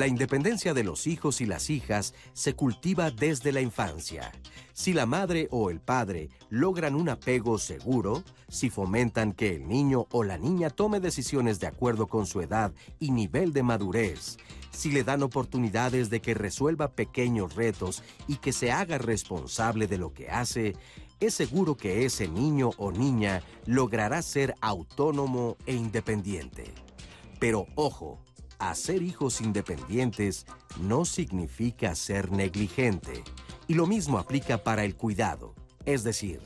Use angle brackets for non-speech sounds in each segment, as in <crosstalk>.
La independencia de los hijos y las hijas se cultiva desde la infancia. Si la madre o el padre logran un apego seguro, si fomentan que el niño o la niña tome decisiones de acuerdo con su edad y nivel de madurez, si le dan oportunidades de que resuelva pequeños retos y que se haga responsable de lo que hace, es seguro que ese niño o niña logrará ser autónomo e independiente. Pero ojo, hacer hijos independientes no significa ser negligente. Y lo mismo aplica para el cuidado. Es decir,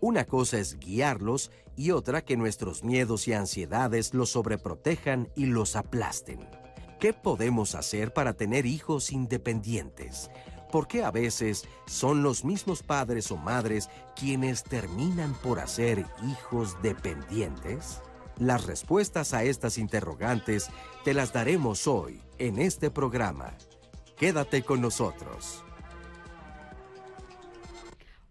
una cosa es guiarlos y otra que nuestros miedos y ansiedades los sobreprotejan y los aplasten. ¿Qué podemos hacer para tener hijos independientes? Porque a veces son los mismos padres o madres quienes terminan por hacer hijos dependientes? Las respuestas a estas interrogantes te las daremos hoy en este programa. Quédate con nosotros.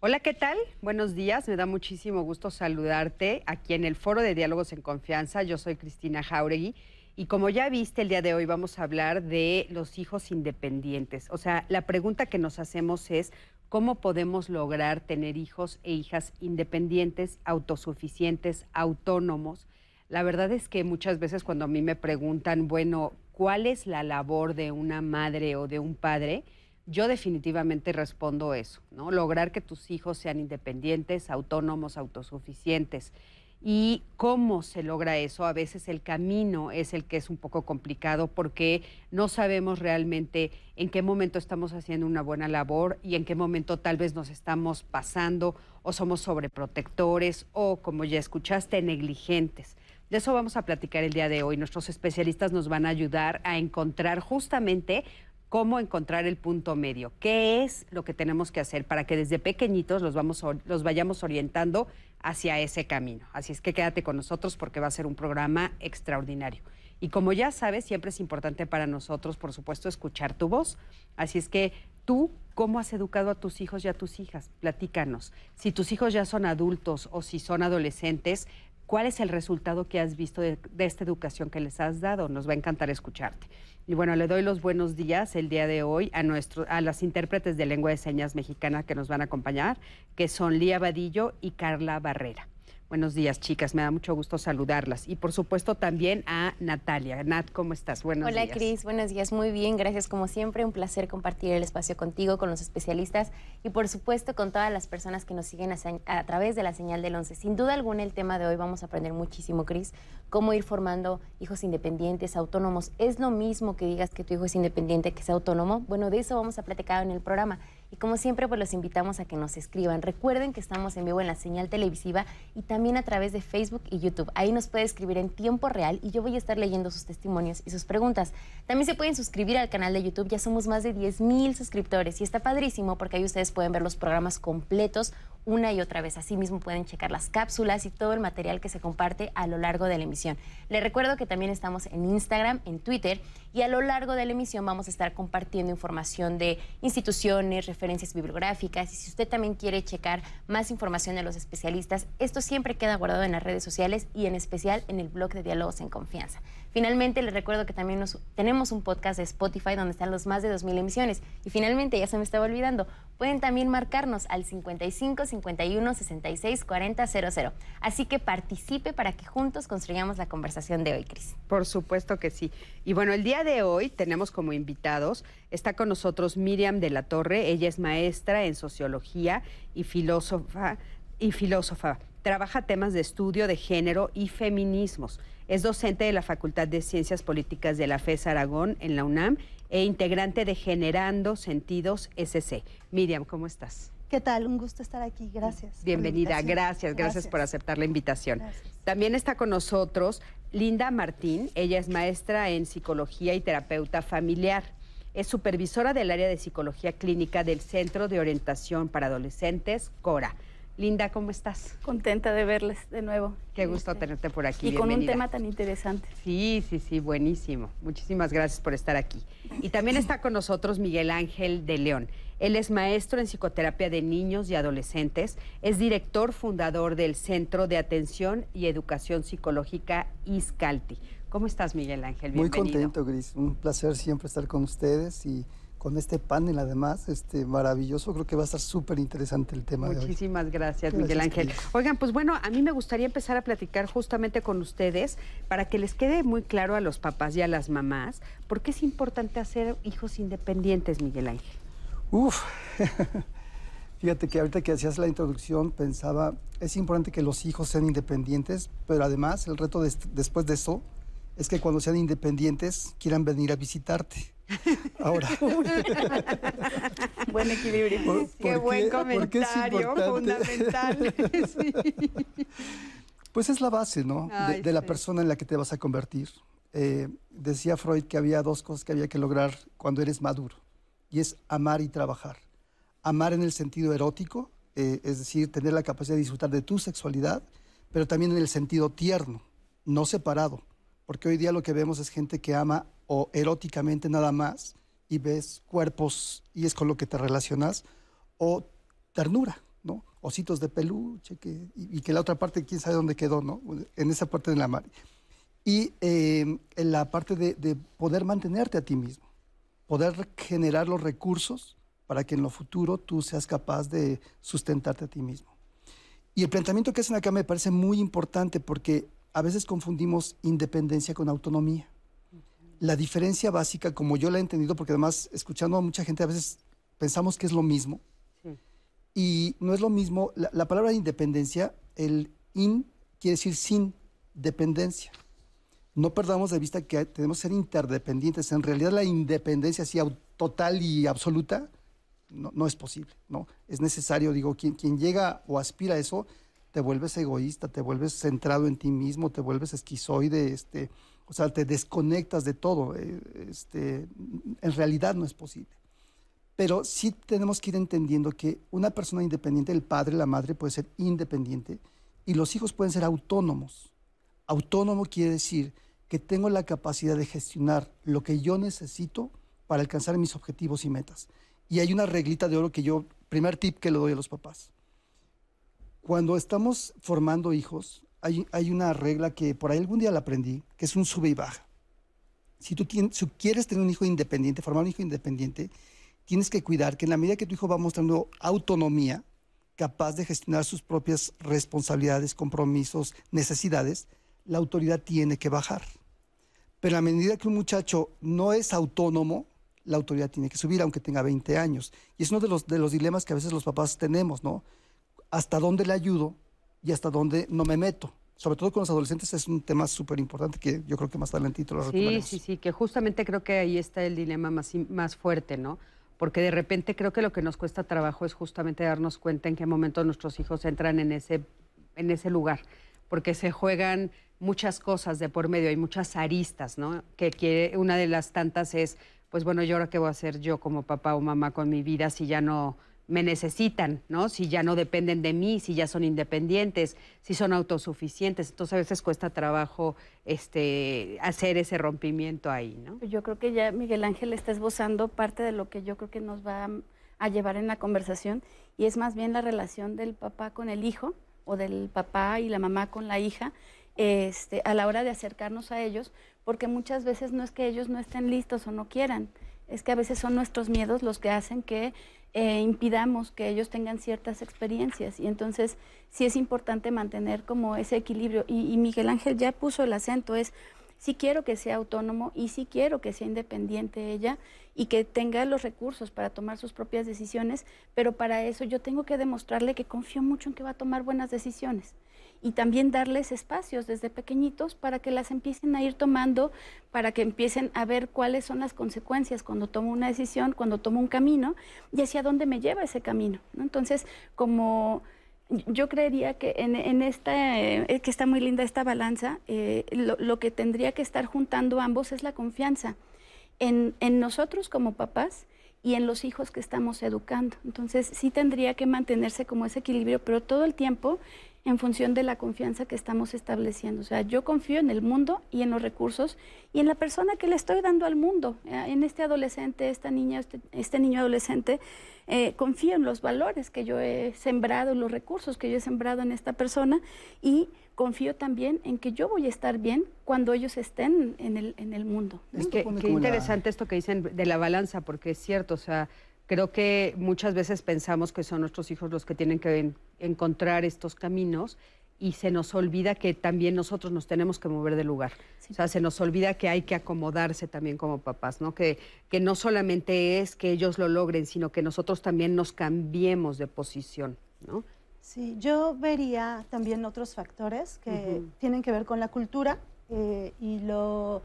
Hola, ¿qué tal? Buenos días, me da muchísimo gusto saludarte aquí en el Foro de Diálogos en Confianza. Yo soy Cristina Jauregui y como ya viste, el día de hoy vamos a hablar de los hijos independientes. O sea, la pregunta que nos hacemos es, ¿cómo podemos lograr tener hijos e hijas independientes, autosuficientes, autónomos? La verdad es que muchas veces cuando a mí me preguntan, bueno, ¿cuál es la labor de una madre o de un padre? Yo definitivamente respondo eso, ¿no? Lograr que tus hijos sean independientes, autónomos, autosuficientes. ¿Y cómo se logra eso? A veces el camino es el que es un poco complicado porque no sabemos realmente en qué momento estamos haciendo una buena labor y en qué momento tal vez nos estamos pasando o somos sobreprotectores o, como ya escuchaste, negligentes. De eso vamos a platicar el día de hoy. Nuestros especialistas nos van a ayudar a encontrar justamente cómo encontrar el punto medio, qué es lo que tenemos que hacer para que desde pequeñitos los, vamos, los vayamos orientando hacia ese camino. Así es que quédate con nosotros porque va a ser un programa extraordinario. Y como ya sabes, siempre es importante para nosotros, por supuesto, escuchar tu voz. Así es que tú, ¿cómo has educado a tus hijos y a tus hijas? Platícanos. Si tus hijos ya son adultos o si son adolescentes, ¿Cuál es el resultado que has visto de, esta educación que les has dado? Nos va a encantar escucharte. Y bueno, le doy los buenos días el día de hoy a, nuestro, a las intérpretes de lengua de señas mexicana que nos van a acompañar, que son Lía Vadillo y Carla Barrera. Buenos días, chicas. Me da mucho gusto saludarlas. Y por supuesto también a Natalia. Nat, ¿cómo estás? Buenos días. Hola, Cris. Buenos días. Muy bien. Gracias como siempre. Un placer compartir el espacio contigo, con los especialistas y por supuesto con todas las personas que nos siguen a, través de la señal del 11. Sin duda alguna el tema de hoy vamos a aprender muchísimo, Cris. Cómo ir formando hijos independientes, autónomos. ¿Es lo mismo que digas que tu hijo es independiente, que sea autónomo? Bueno, de eso vamos a platicar en el programa. Y como siempre, pues los invitamos a que nos escriban. Recuerden que estamos en vivo en la señal televisiva y también a través de Facebook y YouTube. Ahí nos puede escribir en tiempo real y yo voy a estar leyendo sus testimonios y sus preguntas. También se pueden suscribir al canal de YouTube. Ya somos más de 10 mil suscriptores y está padrísimo porque ahí ustedes pueden ver los programas completos una y otra vez. Asimismo pueden checar las cápsulas y todo el material que se comparte a lo largo de la emisión. Les recuerdo que también estamos en Instagram, en Twitter y a lo largo de la emisión vamos a estar compartiendo información de instituciones, referencias bibliográficas y si usted también quiere checar más información de los especialistas, esto siempre queda guardado en las redes sociales y en especial en el blog de Diálogos en Confianza. Finalmente, les recuerdo que también tenemos un podcast de Spotify donde están los más de 2.000 emisiones. Y finalmente, ya se me estaba olvidando, pueden también marcarnos al 55 51 66 40 00. Así que participe para que juntos construyamos la conversación de hoy, Cris. Por supuesto que sí. Y bueno, el día de hoy tenemos como invitados, está con nosotros Miriam de la Torre, ella es maestra en sociología y filósofa y filósofa. Trabaja temas de estudio de género y feminismos. Es docente de la Facultad de Ciencias Políticas de la FES Aragón en la UNAM e integrante de Generando Sentidos SC. Miriam, ¿cómo estás? ¿Qué tal? Un gusto estar aquí. Gracias. Bienvenida. Gracias, gracias, por aceptar la invitación. También está con nosotros Linda Martín. Ella es maestra en psicología y terapeuta familiar. Es supervisora del área de psicología clínica del Centro de Orientación para Adolescentes, CORA. Linda, ¿cómo estás? Contenta de verles de nuevo. Qué gusto este, tenerte por aquí. Y con un tema tan interesante. Sí, sí, sí, buenísimo. Muchísimas gracias por estar aquí. Y también está con nosotros Miguel Ángel de León. Él es maestro en psicoterapia de niños y adolescentes, es director fundador del Centro de Atención y Educación Psicológica ISCALTI. ¿Cómo estás, Miguel Ángel? Muy contento, Gris. Un placer siempre estar con ustedes y con este panel además, este maravilloso. Creo que va a estar súper interesante el tema de hoy. Muchísimas gracias, Gracias, Miguel Ángel. Oigan, pues bueno, a mí me gustaría empezar a platicar justamente con ustedes para que les quede muy claro a los papás y a las mamás por qué es importante hacer hijos independientes, Miguel Ángel. Uf. <laughs> Fíjate que ahorita que hacías la introducción pensaba, es importante que los hijos sean independientes, pero además el reto des- después de eso es que cuando sean independientes quieran venir a visitarte. Ahora, <laughs> Buen equilibrio. ¿por- Qué por buen qué- comentario, fundamental. <laughs> Sí. Pues es la base, ¿no? De- Ay, de, la sí. persona en la que te vas a convertir. Eh, decía Freud que había dos cosas que había que lograr cuando eres maduro, y es amar y trabajar. Amar en el sentido erótico, eh, es decir, tener la capacidad de disfrutar de tu sexualidad, pero también en el sentido tierno, no separado, porque hoy día lo que vemos es gente que ama o eróticamente nada más y ves cuerpos y es con lo que te relacionas, o ternura, ¿no? Ositos de peluche, que, y, y que la otra parte, quién sabe dónde quedó, ¿no? En esa parte de la mar. Y eh, en la parte de, de poder mantenerte a ti mismo, poder generar los recursos para que en lo futuro tú seas capaz de sustentarte a ti mismo. Y el planteamiento que hacen acá me parece muy importante porque a veces confundimos independencia con autonomía. La diferencia básica, como yo la he entendido, porque además escuchando a mucha gente a veces pensamos que es lo mismo, Sí. y no es lo mismo, la, la palabra independencia, el in quiere decir sin dependencia. No perdamos de vista que tenemos que ser interdependientes. En realidad la independencia así total y absoluta no, no es posible, ¿no? Es necesario, digo, quien, quien llega o aspira a eso, te vuelves egoísta, te vuelves centrado en ti mismo, te vuelves esquizoide, este, o sea, te desconectas de todo. eh, Este, en realidad no es posible. Pero sí tenemos que ir entendiendo que una persona independiente, el padre, la madre puede ser independiente y los hijos pueden ser autónomos. Autónomo quiere decir que tengo la capacidad de gestionar lo que yo necesito para alcanzar mis objetivos y metas. Y hay una reglita de oro que yo, primer tip que le doy a los papás. Cuando estamos formando hijos, hay, una regla que por ahí algún día la aprendí, que es un sube y baja. Si tú quieres tener un hijo independiente, formar un hijo independiente, tienes que cuidar que en la medida que tu hijo va mostrando autonomía, capaz de gestionar sus propias responsabilidades, compromisos, necesidades, la autoridad tiene que bajar. Pero a medida que un muchacho no es autónomo, la autoridad tiene que subir, aunque tenga 20 años. Y es uno de los dilemas que a veces los papás tenemos, ¿no? ¿Hasta dónde le ayudo y hasta dónde no me meto? Sobre todo con los adolescentes es un tema súper importante que yo creo que más adelantito lo Sí, sí, sí, que justamente creo que ahí está el dilema más, más fuerte, ¿no? Porque de repente creo que lo que nos cuesta trabajo es justamente darnos cuenta en qué momento nuestros hijos entran en ese, en ese lugar, porque se juegan muchas cosas de por medio, hay muchas aristas, ¿no? Que, que una de las tantas es, pues bueno, yo ahora qué voy a hacer yo como papá o mamá con mi vida si ya no me necesitan, ¿no? Si ya no dependen de mí, si ya son independientes, si son autosuficientes. Entonces a veces cuesta trabajo este, hacer ese rompimiento ahí, ¿no? Yo creo que ya Miguel Ángel está esbozando parte de lo que yo creo que nos va a, a llevar en la conversación y es más bien la relación del papá con el hijo o del papá y la mamá con la hija este, a la hora de acercarnos a ellos, porque muchas veces no es que ellos no estén listos o no quieran, es que a veces son nuestros miedos los que hacen que eh, impidamos que ellos tengan ciertas experiencias. Y entonces sí es importante mantener como ese equilibrio. Y, y Miguel Ángel ya puso el acento, es sí quiero que sea autónomo y sí quiero que sea independiente ella y que tenga los recursos para tomar sus propias decisiones, pero para eso yo tengo que demostrarle que confío mucho en que va a tomar buenas decisiones y también darles espacios desde pequeñitos para que las empiecen a ir tomando, para que empiecen a ver cuáles son las consecuencias cuando tomo una decisión, cuando tomo un camino y hacia dónde me lleva ese camino. ¿no? Entonces, como yo creería que en esta, eh, que está muy linda esta balanza, eh, lo, lo, que tendría que estar juntando ambos es la confianza en, en nosotros como papás y en los hijos que estamos educando. Entonces sí tendría que mantenerse como ese equilibrio, pero todo el tiempo en función de la confianza que estamos estableciendo. O sea, yo confío en el mundo y en los recursos y en la persona que le estoy dando al mundo, eh, en este adolescente, esta niña, este, este niño adolescente. Eh, confío en los valores que yo he sembrado, los recursos que yo he sembrado en esta persona y confío también en que yo voy a estar bien cuando ellos estén en el, en el mundo. Es que, qué interesante esto que dicen de la balanza, porque es cierto, o sea, creo que muchas veces pensamos que son nuestros hijos los que tienen que encontrar estos caminos y se nos olvida que también nosotros nos tenemos que mover de lugar. O sea, se nos olvida que hay que acomodarse también como papás, ¿no? Que, que no solamente es que ellos lo logren, sino que nosotros también nos cambiemos de posición, ¿no? Sí, yo vería también otros factores que tienen que ver con la cultura eh, y lo,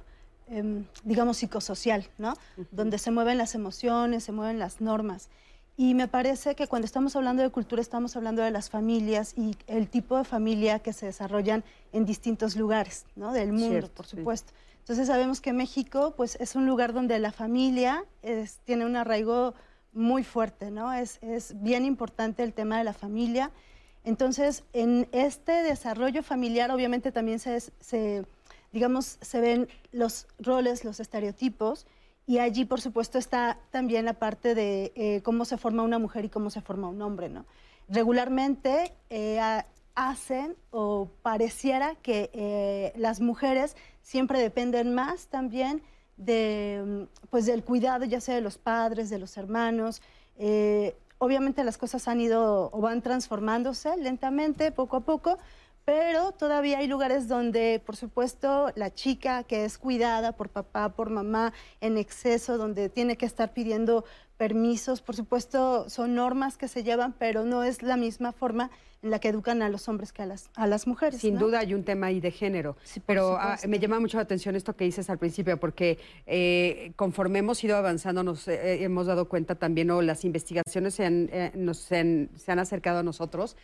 em, digamos, psicosocial, ¿no? Donde se mueven las emociones, se mueven las normas. Y me parece que cuando estamos hablando de cultura estamos hablando de las familias y el tipo de familia que se desarrollan en distintos lugares ¿no? del mundo, por supuesto. Entonces sabemos que México pues, es un lugar donde la familia tiene un arraigo muy fuerte, ¿no? Es, es, bien importante el tema de la familia. Entonces, en este desarrollo familiar obviamente también se, se digamos, se ven los roles, los estereotipos, y allí, por supuesto, está también la parte de eh, cómo se forma una mujer y cómo se forma un hombre, ¿no? Regularmente eh, hacen o pareciera que eh, las mujeres siempre dependen más también de, pues, del cuidado, ya sea de los padres, de los hermanos. obviamente las cosas han ido o van transformándose lentamente, poco a poco, pero todavía hay lugares donde, por supuesto, la chica que es cuidada por papá, por mamá, en exceso, donde tiene que estar pidiendo permisos, por supuesto, son normas que se llevan, pero no es la misma forma en la que educan a los hombres que a las, a las mujeres. Sin duda hay un tema ahí de género, pero ah, me llama mucho la atención esto que dices al principio, porque eh, conforme hemos ido avanzando nos eh, hemos dado cuenta también, o las investigaciones se han, eh, nos, se han acercado a nosotros,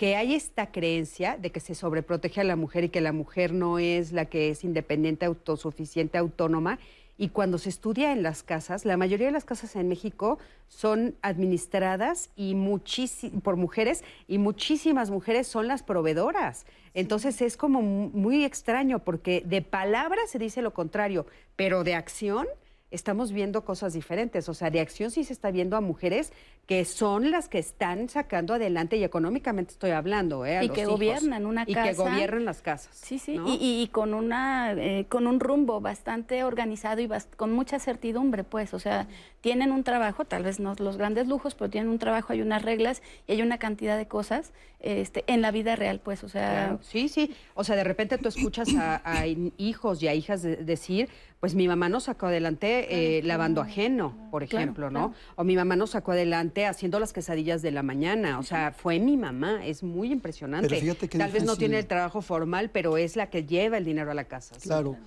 que hay esta creencia de que se sobreprotege a la mujer y que la mujer no es la que es independiente, autosuficiente, autónoma. Y cuando se estudia en las casas, la mayoría de las casas en México son administradas y por mujeres y muchísimas mujeres son las proveedoras. Entonces es como muy extraño porque de palabra se dice lo contrario, pero de acción estamos viendo cosas diferentes. O sea, de acción sí se está viendo a mujeres que son las que están sacando adelante y económicamente estoy hablando, ¿eh? y que gobiernan una casa. Y que gobiernan las casas. Sí, sí, y, con, una, eh, con un rumbo bastante organizado y con mucha certidumbre, pues. O sea, tienen un trabajo, tal vez no los grandes lujos, pero tienen un trabajo, hay unas reglas y hay una cantidad de cosas este, en la vida real, pues. O sea. Sí, sí. O sea, de repente tú escuchas a, hijos y a hijas decir pues mi mamá nos sacó adelante eh, lavando ajeno, por ejemplo, ¿no? O mi mamá nos sacó adelante haciendo las quesadillas de la mañana. O sea, fue mi mamá, es muy impresionante. Tal vez no tiene el trabajo formal, pero es la que lleva el dinero a la casa. Claro.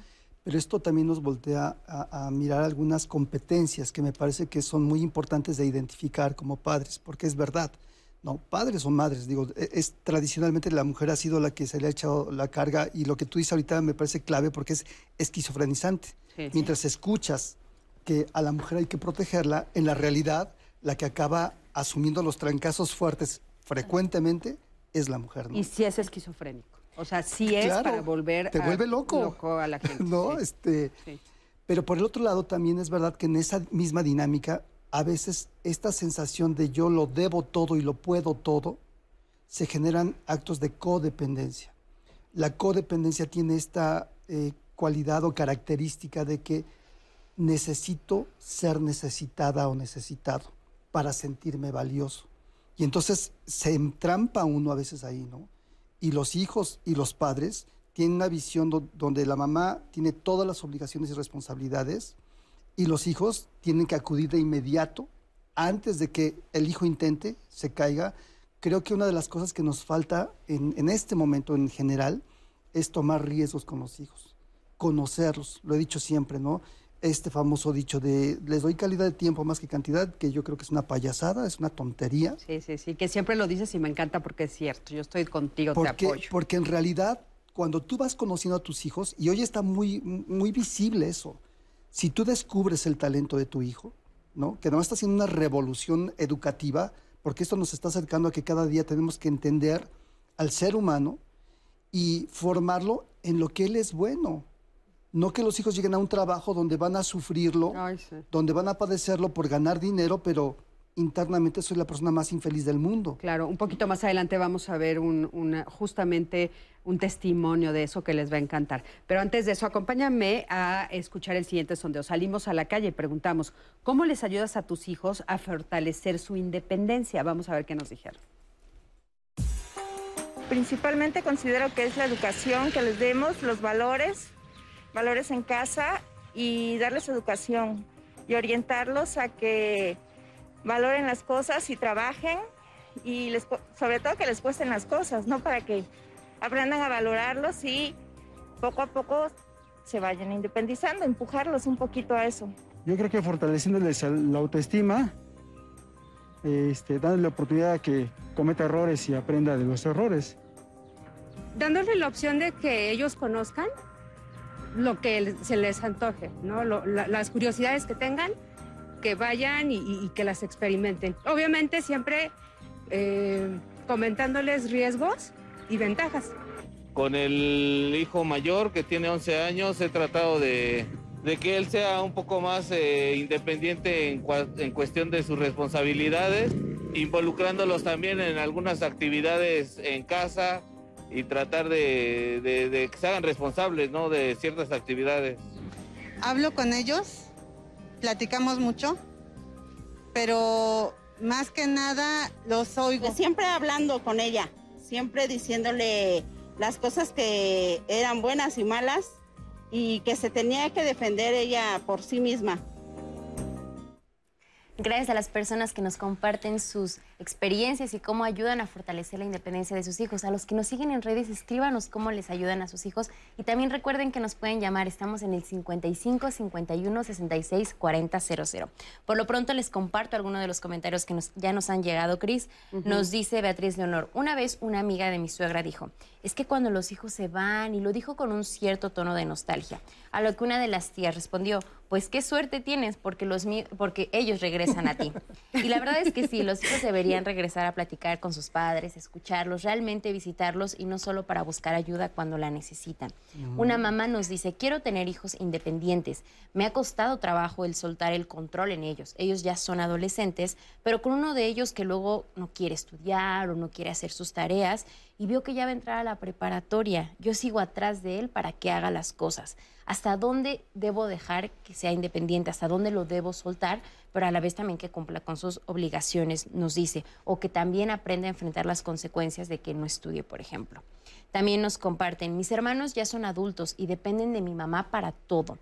Pero esto también nos voltea a, mirar algunas competencias que me parece que son muy importantes de identificar como padres, porque es verdad. No, padres o madres, digo, e, es, tradicionalmente la mujer ha sido la que se le ha echado la carga y lo que tú dices ahorita me parece clave porque es esquizofrenizante. Mientras escuchas que a la mujer hay que protegerla, en la realidad la que acaba asumiendo los trancazos fuertes frecuentemente es la mujer. Y si es esquizofrénico. O sea, sí es para volver te vuelve loco. a la gente. <laughs> no, este. Pero por el otro lado también es verdad que en esa misma dinámica a veces esta sensación de yo lo debo todo y lo puedo todo se generan actos de codependencia. La codependencia tiene esta eh, cualidad o característica de que necesito ser necesitada o necesitado para sentirme valioso. Y entonces se entrampa uno a veces ahí, ¿no? Y los hijos y los padres tienen una visión donde la mamá tiene todas las obligaciones y responsabilidades y los hijos tienen que acudir de inmediato antes de que el hijo intente, se caiga. Creo que una de las cosas que nos falta en, este momento en general es tomar riesgos con los hijos conocerlos. Lo he dicho siempre, ¿no? Este famoso dicho de les doy calidad de tiempo más que cantidad, que yo creo que es una payasada, es una tontería. Sí, sí, sí, que siempre lo dices y me encanta porque es cierto. Yo estoy contigo, te apoyo. Porque en realidad, cuando tú vas conociendo a tus hijos, y hoy está muy, muy visible eso, si tú descubres el talento de tu hijo, ¿no? Que no está haciendo una revolución educativa, porque esto nos está acercando a que cada día tenemos que entender al ser humano y formarlo en lo que él es bueno. No que los hijos lleguen a un trabajo donde van a sufrirlo, Ay, sí. donde van a padecerlo por ganar dinero, pero internamente soy la persona más infeliz del mundo. Claro, un poquito más adelante vamos a ver un- una- justamente un testimonio de eso que les va a encantar. Pero antes de eso, acompáñame a escuchar el siguiente sondeo. Salimos a la calle y preguntamos, ¿cómo les ayudas a tus hijos a fortalecer su independencia? Vamos a ver qué nos dijeron. Principalmente considero que es la educación, que les demos los valores, valores en casa y darles educación y orientarlos a que valoren las cosas y trabajen y les, sobre todo que les cuesten las cosas, ¿no? Para que aprendan a valorarlos y poco a poco se vayan independizando, empujarlos un poquito a eso. Yo creo que fortaleciéndoles la autoestima, este, dándole la oportunidad a que cometa errores y aprenda de los errores. dándole la opción de que ellos conozcan lo que se les antoje, ¿no? Lo- la- las curiosidades que tengan, que vayan y, que las experimenten. Obviamente siempre eh, comentándoles riesgos y ventajas. Con el hijo mayor que tiene 11 años he tratado de, de que él sea un poco más eh, independiente en cuestión de sus responsabilidades, involucrándolos también en algunas actividades en casa y tratar de, de- de que se hagan responsables ¿no? de ciertas actividades. hablo con ellos, platicamos mucho, pero más que nada los oigo. Siempre hablando con ella, siempre diciéndole las cosas que eran buenas y malas y que se tenía que defender ella por sí misma. Gracias a las personas que nos comparten sus experiencias y cómo ayudan a fortalecer la independencia de sus hijos. A los que nos siguen en redes, escríbanos cómo les ayudan a sus hijos. Y también recuerden que nos pueden llamar. Estamos en el 55 51 66 40 00. Por lo pronto les comparto algunos de los comentarios que nos- ya nos han llegado. Cris nos dice Beatriz Leonor. Una vez una amiga de mi suegra dijo: Es que cuando los hijos se van, y lo dijo con un cierto tono de nostalgia. A lo que una de las tías respondió: Pues qué suerte tienes porque, los porque ellos regresan a ti. Y la verdad es que sí, los hijos deberían regresar a platicar con sus padres, escucharlos, realmente visitarlos y no solo para buscar ayuda cuando la necesitan. Una mamá nos dice, quiero tener hijos independientes. Me ha costado trabajo el soltar el control en ellos. Ellos ya son adolescentes, pero con uno de ellos que luego no quiere estudiar o no quiere hacer sus tareas y veo que ya va a entrar a la preparatoria. Yo sigo atrás de él para que haga las cosas. ¿Hasta dónde debo dejar que sea independiente? ¿Hasta dónde lo debo soltar? Pero a la vez también que cumpla con sus obligaciones, nos dice. O que también aprenda a enfrentar las consecuencias de que no estudie, por ejemplo. También nos comparten, mis hermanos ya son adultos y dependen de mi mamá para todo.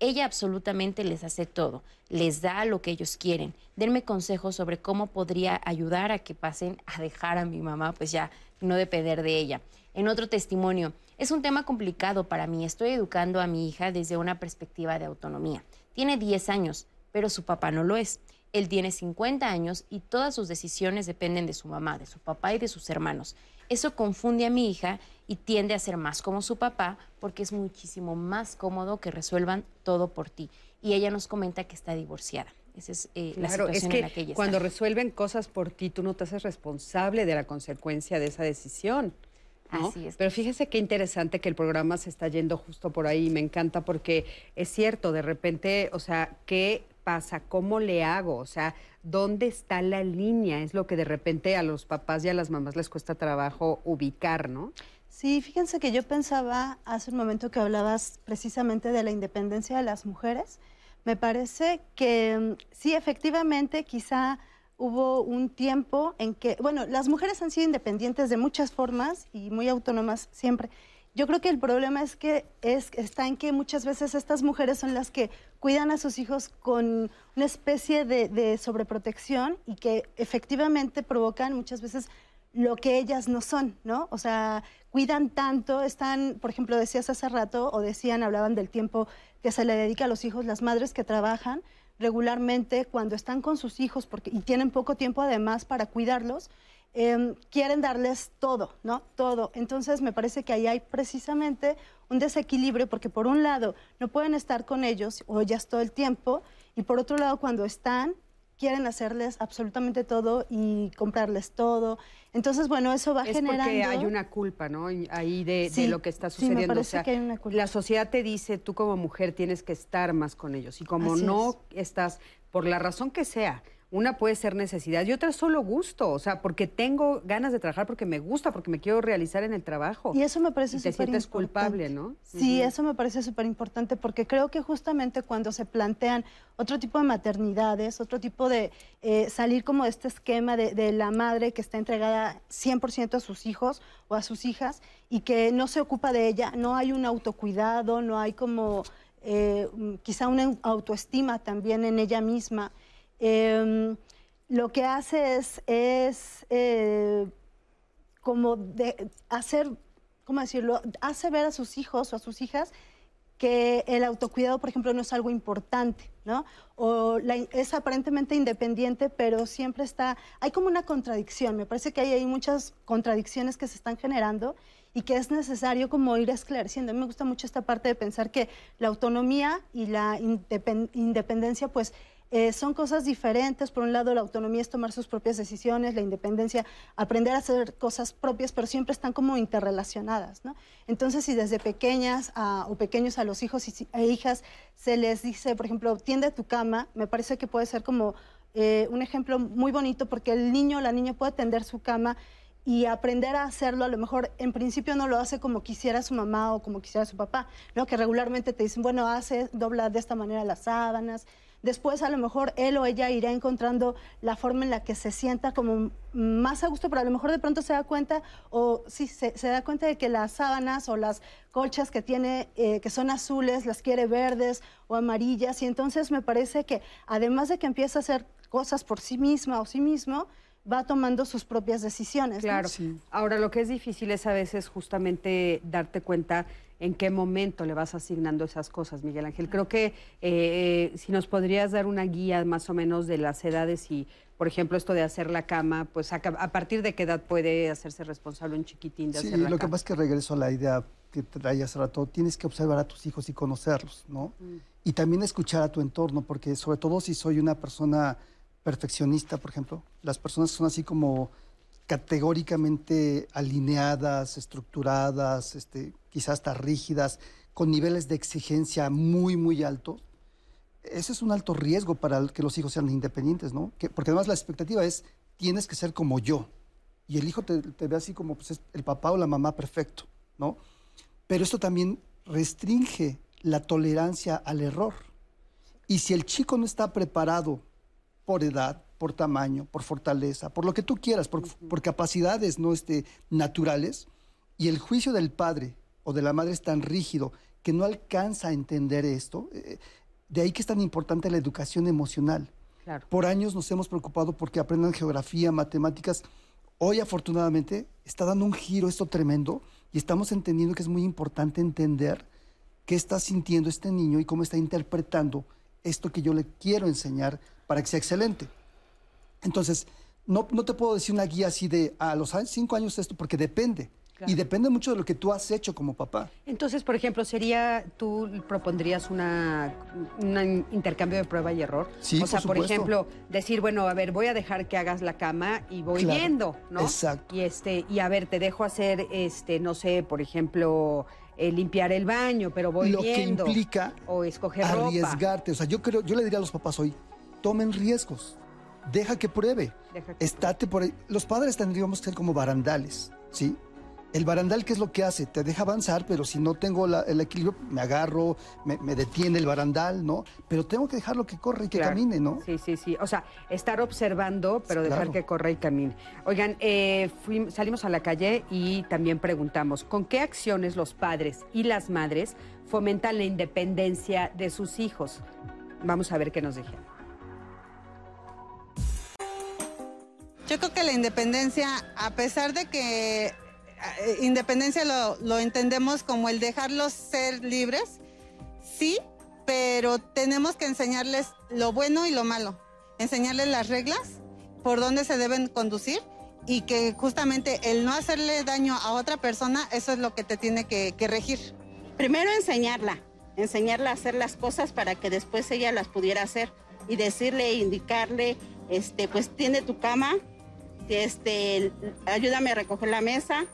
Ella absolutamente les hace todo, les da lo que ellos quieren. Denme consejos sobre cómo podría ayudar a que pasen a dejar a mi mamá, pues ya no depender de ella. En otro testimonio, es un tema complicado para mí. Estoy educando a mi hija desde una perspectiva de autonomía. Tiene 10 años, pero su papá no lo es. Él tiene 50 años y todas sus decisiones dependen de su mamá, de su papá y de sus hermanos. Eso confunde a mi hija y tiende a ser más como su papá porque es muchísimo más cómodo que resuelvan todo por ti. Y ella nos comenta que está divorciada. Esa es eh, la es situación que, en la que ella cuando está. resuelven cosas por ti, tú no te haces responsable de la consecuencia de esa decisión. ¿No? Así es. Pero fíjese qué interesante que el programa se está yendo justo por ahí. Me encanta porque es cierto, de repente, o sea, ¿qué pasa? ¿Cómo le hago? O sea, ¿dónde está la línea? Es lo que de repente a los papás y a las mamás les cuesta trabajo ubicar, ¿no? Sí, fíjense que yo pensaba hace un momento que hablabas precisamente de la independencia de las mujeres. Me parece que mm, sí, efectivamente, quizá hubo un tiempo en que, bueno, las mujeres han sido independientes de muchas formas y muy autónomas siempre. Yo creo que el problema es que es, está en que muchas veces estas mujeres son las que cuidan a sus hijos con una especie de, de sobreprotección y que efectivamente provocan muchas veces lo que ellas no son, ¿no? O sea, cuidan tanto, están, por ejemplo, decías hace rato, o decían, hablaban del tiempo que se le dedica a los hijos, las madres que trabajan regularmente cuando están con sus hijos porque, y tienen poco tiempo además para cuidarlos, eh, quieren darles todo, ¿no? Todo. Entonces me parece que ahí hay precisamente un desequilibrio porque por un lado no pueden estar con ellos o ellas todo el tiempo y por otro lado cuando están quieren hacerles absolutamente todo y comprarles todo. Entonces, bueno, eso va es generando... porque hay una culpa, ¿no? Ahí de, de Sí, lo que está sí, me sucediendo. parece o sea, que hay una culpa. la sociedad te dice, tú como mujer tienes que estar más con ellos. Y como Así no estás, por la razón que sea, una puede ser necesidad y otra solo gusto. O sea, porque tengo ganas de trabajar, porque me gusta, porque me quiero realizar en el trabajo. Y eso me parece Y te súper sientes importante. culpable, ¿no? Sí, eso me parece súper importante porque creo que justamente cuando se plantean otro tipo de maternidades, otro tipo de eh, salir como de este esquema de, de la madre que está entregada 100% a sus hijos o a sus hijas y que no se ocupa de ella, no hay un autocuidado, no hay como eh, quizá una autoestima también en ella misma. Em, lo que hace es, es eh, como de hacer, ¿cómo decirlo? Hace ver a sus hijos o a sus hijas que el autocuidado, por ejemplo, no es algo importante, ¿no? O la- es aparentemente independiente, pero siempre está, hay como una contradicción, me parece que hay, hay muchas contradicciones que se están generando y que es necesario como ir esclareciendo. A mí me gusta mucho esta parte de pensar que la autonomía y la indepen- independencia, pues, eh, son cosas diferentes. Por un lado, la autonomía es tomar sus propias decisiones, la independencia, aprender a hacer cosas propias, pero siempre están como interrelacionadas. Entonces, si desde pequeñas o pequeños a los hijos e hijas se les dice, por ejemplo, tiende tu cama, me parece que puede ser como eh, un ejemplo muy bonito porque el niño o la niña puede tender su cama y aprender a hacerlo, a lo mejor en principio no lo hace como quisiera su mamá o como quisiera su papá, ¿no? Que regularmente te dicen, bueno, hace, dobla de esta manera las sábanas. Después a lo mejor él o ella irá encontrando la forma en la que se sienta como más a gusto, pero a lo mejor de pronto se da cuenta o sí, se, se da cuenta de que las sábanas o las colchas que tiene, eh, que son azules, las quiere verdes o amarillas. Y entonces me parece que además de que empieza a hacer cosas por sí misma o sí mismo, va tomando sus propias decisiones. ¿no? Claro. Ahora, lo que es difícil es a veces justamente darte cuenta en qué momento le vas asignando esas cosas, Miguel Ángel. Creo que eh, si nos podrías dar una guía más o menos de las edades y, por ejemplo, esto de hacer la cama, pues a, a partir de qué edad puede hacerse responsable un chiquitín de Sí, hacer la lo que cama. pasa es que regreso a la idea que traía hace rato, tienes que observar a tus hijos y conocerlos, ¿no? Y también escuchar a tu entorno, porque sobre todo si soy una persona perfeccionista, por ejemplo, las personas son así como categóricamente alineadas, estructuradas, este, quizás hasta rígidas, con niveles de exigencia muy, muy altos, ese es un alto riesgo para que los hijos sean independientes, ¿no? Que- porque además la expectativa es, tienes que ser como yo. Y el hijo te, te ve así como pues, es el papá o la mamá perfecto, ¿no? Pero esto también restringe la tolerancia al error. Y si el chico no está preparado por edad, por tamaño, por fortaleza, por lo que tú quieras, por, por capacidades no este, naturales, y el juicio del padre o de la madre es tan rígido que no alcanza a entender esto, eh, de ahí que es tan importante la educación emocional. Claro. Por años nos hemos preocupado porque aprendan geografía, matemáticas. Hoy, afortunadamente, está dando un giro esto tremendo y estamos entendiendo que es muy importante entender qué está sintiendo este niño y cómo está interpretando esto que yo le quiero enseñar para que sea excelente. Entonces, no, no te puedo decir una guía así de a los cinco años esto, porque depende. Y depende mucho de lo que tú has hecho como papá. Entonces, por ejemplo, sería, tú propondrías una, un intercambio de prueba y error. Sí, o sea, por ejemplo, decir, bueno, a ver, voy a dejar que hagas la cama y voy Claro, viendo, ¿no? exacto. Y este, y a ver, te dejo hacer, este, no sé, por ejemplo, eh, limpiar el baño, pero voy lo viendo. que implica o escoger ropa. arriesgarte. O sea, yo creo, yo le diría a los papás hoy, tomen riesgos, deja que pruebe, Deja que estate por ahí. Los padres tendríamos que ser como barandales, ¿sí? El barandal, ¿qué es lo que hace? Te deja avanzar, pero si no tengo la- el equilibrio, me agarro, me, me detiene el barandal, ¿no? Pero tengo que dejarlo que corra y que Claro. camine, ¿no? Sí, sí, sí. O sea, estar observando, pero dejar claro. que corra y camine. Oigan, eh, fuim- salimos a la calle y también preguntamos, ¿con qué acciones los padres y las madres fomentan la independencia de sus hijos? Vamos a ver qué nos dijeron. Yo creo que la independencia, a pesar de que independencia lo, lo entendemos como el dejarlos ser libres, sí, pero tenemos que enseñarles lo bueno y lo malo, enseñarles las reglas, por dónde se deben conducir y que justamente el no hacerle daño a otra persona, eso es lo que te tiene que, que regir. Primero enseñarla, enseñarla a hacer las cosas para que después ella las pudiera hacer y decirle, indicarle este, pues tiende tu cama, este, ayúdame a recoger la mesa,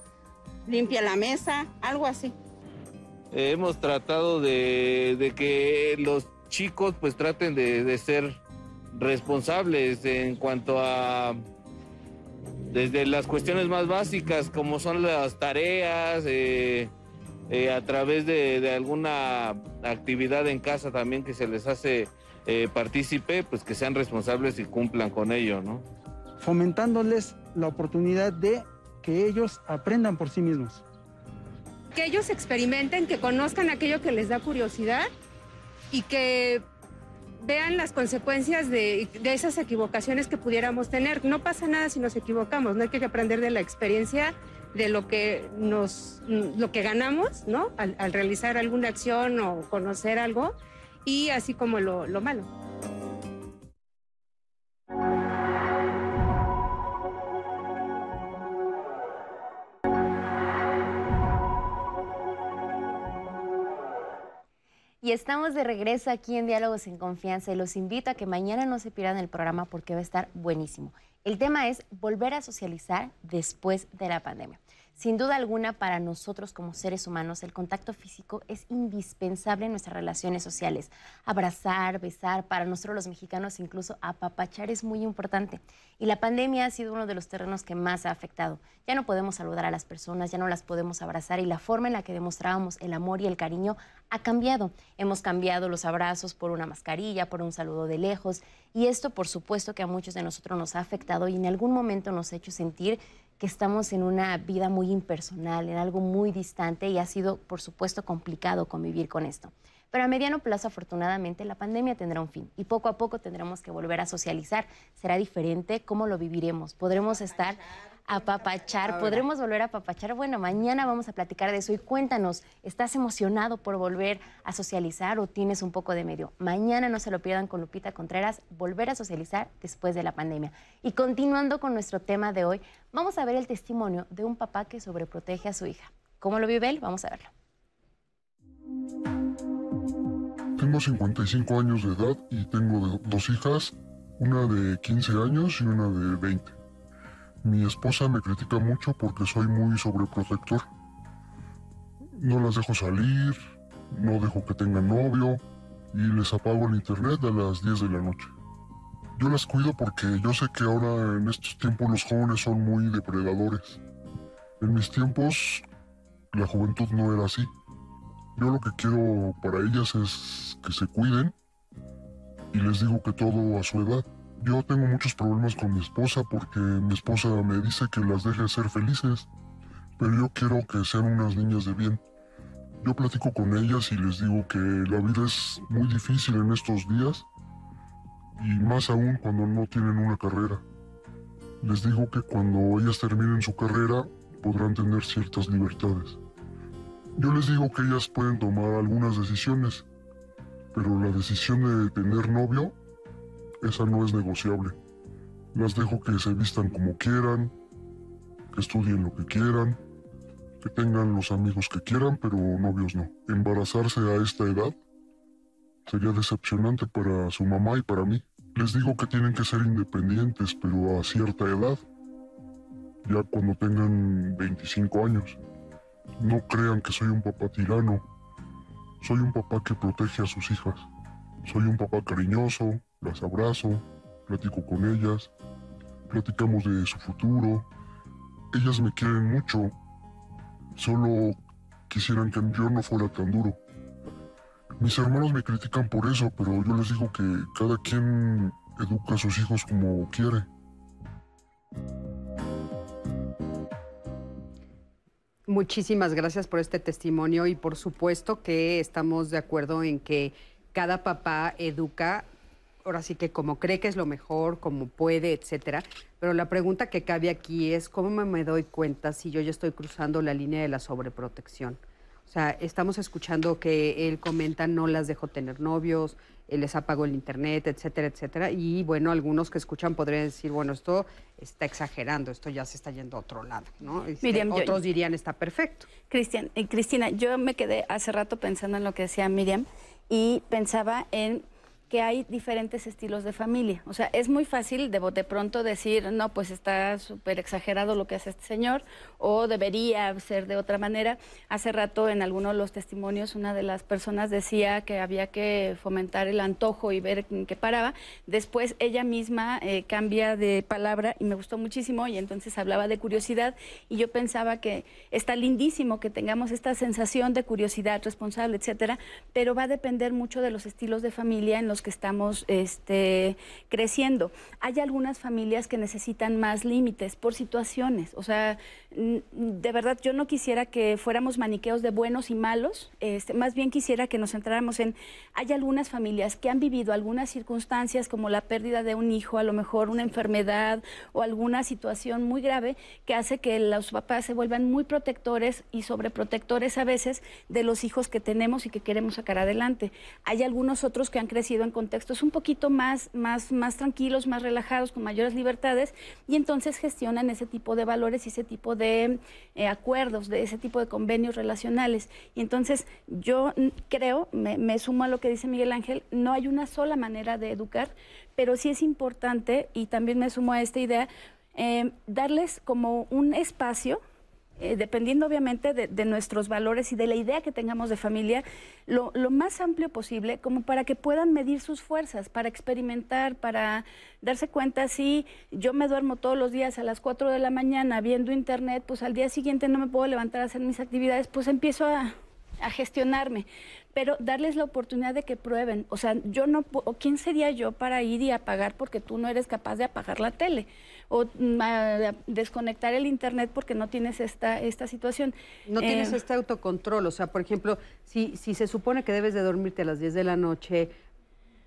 limpia la mesa, algo así. hemos tratado de, de, que los chicos pues traten de, de ser responsables en cuanto a desde las cuestiones más básicas como son las tareas, eh, eh, a través de, de, alguna actividad en casa también que se les hace eh, partícipe, pues que sean responsables y cumplan con ello, ¿no? Fomentándoles la oportunidad de que ellos aprendan por sí mismos. Que ellos experimenten, que conozcan aquello que les da curiosidad y que vean las consecuencias de, de, esas equivocaciones que pudiéramos tener. No pasa nada si nos equivocamos, no hay que aprender de la experiencia, de lo que nos, lo que ganamos, ¿no? Al, al realizar alguna acción o conocer algo, y así como lo, lo malo. Y estamos de regreso aquí en Diálogos en Confianza y los invito a que mañana no se pierdan el programa porque va a estar buenísimo. El tema es volver a socializar después de la pandemia. Sin duda alguna, para nosotros como seres humanos, el contacto físico es indispensable en nuestras relaciones sociales. Abrazar, besar, para nosotros los mexicanos incluso apapachar es muy importante. Y la pandemia ha sido uno de los terrenos que más ha afectado. Ya no podemos saludar a las personas, ya no las podemos abrazar y la forma en la que demostrábamos el amor y el cariño ha cambiado. Hemos cambiado los abrazos por una mascarilla, por un saludo de lejos y esto por supuesto que a muchos de nosotros nos ha afectado y en algún momento nos ha hecho sentir que estamos en una vida muy impersonal, en algo muy distante y ha sido, por supuesto, complicado convivir con esto. Pero a mediano plazo, afortunadamente, la pandemia tendrá un fin y poco a poco tendremos que volver a socializar. Será diferente cómo lo viviremos. Podremos estar a papachar, podremos volver a papachar. Bueno, mañana vamos a platicar de eso y cuéntanos, ¿estás emocionado por volver a socializar o tienes un poco de medio? Mañana no se lo pierdan con Lupita Contreras, volver a socializar después de la pandemia. Y continuando con nuestro tema de hoy, vamos a ver el testimonio de un papá que sobreprotege a su hija. ¿Cómo lo vive él? Vamos a verlo. Tengo 55 años de edad y tengo dos hijas, una de 15 años y una de 20. Mi esposa me critica mucho porque soy muy sobreprotector. No las dejo salir, no dejo que tengan novio y les apago el internet a las 10 de la noche. Yo las cuido porque yo sé que ahora en estos tiempos los jóvenes son muy depredadores. En mis tiempos la juventud no era así. Yo lo que quiero para ellas es que se cuiden y les digo que todo a su edad. Yo tengo muchos problemas con mi esposa porque mi esposa me dice que las deje ser felices, pero yo quiero que sean unas niñas de bien. Yo platico con ellas y les digo que la vida es muy difícil en estos días y más aún cuando no tienen una carrera. Les digo que cuando ellas terminen su carrera podrán tener ciertas libertades. Yo les digo que ellas pueden tomar algunas decisiones, pero la decisión de tener novio esa no es negociable. Las dejo que se vistan como quieran, que estudien lo que quieran, que tengan los amigos que quieran, pero novios no. Embarazarse a esta edad sería decepcionante para su mamá y para mí. Les digo que tienen que ser independientes, pero a cierta edad, ya cuando tengan 25 años. No crean que soy un papá tirano. Soy un papá que protege a sus hijas. Soy un papá cariñoso, las abrazo, platico con ellas, platicamos de su futuro. Ellas me quieren mucho, solo quisieran que yo no fuera tan duro. Mis hermanos me critican por eso, pero yo les digo que cada quien educa a sus hijos como quiere. Muchísimas gracias por este testimonio y por supuesto que estamos de acuerdo en que cada papá educa ahora sí que como cree que es lo mejor, como puede, etcétera. Pero la pregunta que cabe aquí es cómo me doy cuenta si yo ya estoy cruzando la línea de la sobreprotección. O sea, estamos escuchando que él comenta no las dejo tener novios, él les apagó el internet, etcétera, etcétera. Y bueno, algunos que escuchan podrían decir, bueno, esto está exagerando, esto ya se está yendo a otro lado, ¿no? Miriam, otros dirían está perfecto. Cristian, eh, Cristina, yo me quedé hace rato pensando en lo que decía Miriam y pensaba en que hay diferentes estilos de familia. O sea, es muy fácil de bote pronto decir, no, pues está súper exagerado lo que hace este señor, o debería ser de otra manera. Hace rato en alguno de los testimonios una de las personas decía que había que fomentar el antojo y ver en qué paraba. Después ella misma eh, cambia de palabra y me gustó muchísimo y entonces hablaba de curiosidad y yo pensaba que está lindísimo que tengamos esta sensación de curiosidad responsable, etcétera, pero va a depender mucho de los estilos de familia en los que estamos este, creciendo. Hay algunas familias que necesitan más límites por situaciones. O sea, de verdad, yo no quisiera que fuéramos maniqueos de buenos y malos. Este, más bien quisiera que nos centráramos en. Hay algunas familias que han vivido algunas circunstancias como la pérdida de un hijo, a lo mejor una enfermedad o alguna situación muy grave que hace que los papás se vuelvan muy protectores y sobreprotectores a veces de los hijos que tenemos y que queremos sacar adelante. Hay algunos otros que han crecido en contextos un poquito más, más, más tranquilos, más relajados, con mayores libertades, y entonces gestionan ese tipo de valores y ese tipo de eh, acuerdos, de ese tipo de convenios relacionales. Y entonces yo creo, me, sumo a lo que dice Miguel Ángel, no hay una sola manera de educar, pero sí es importante, y también me sumo a esta idea, eh, darles como un espacio eh, dependiendo obviamente de, nuestros valores y de la idea que tengamos de familia, lo, más amplio posible, como para que puedan medir sus fuerzas, para experimentar, para darse cuenta si yo me duermo todos los días a las 4 de la mañana viendo internet, pues al día siguiente no me puedo levantar a hacer mis actividades, pues empiezo a, a gestionarme pero darles la oportunidad de que prueben. O sea, yo no, ¿quién sería yo para ir y apagar porque tú no eres capaz de apagar la tele? O mm, desconectar el internet porque no tienes esta, esta situación. No tienes eh, este autocontrol. O sea, por ejemplo, si, si se supone que debes de dormirte a las 10 de la noche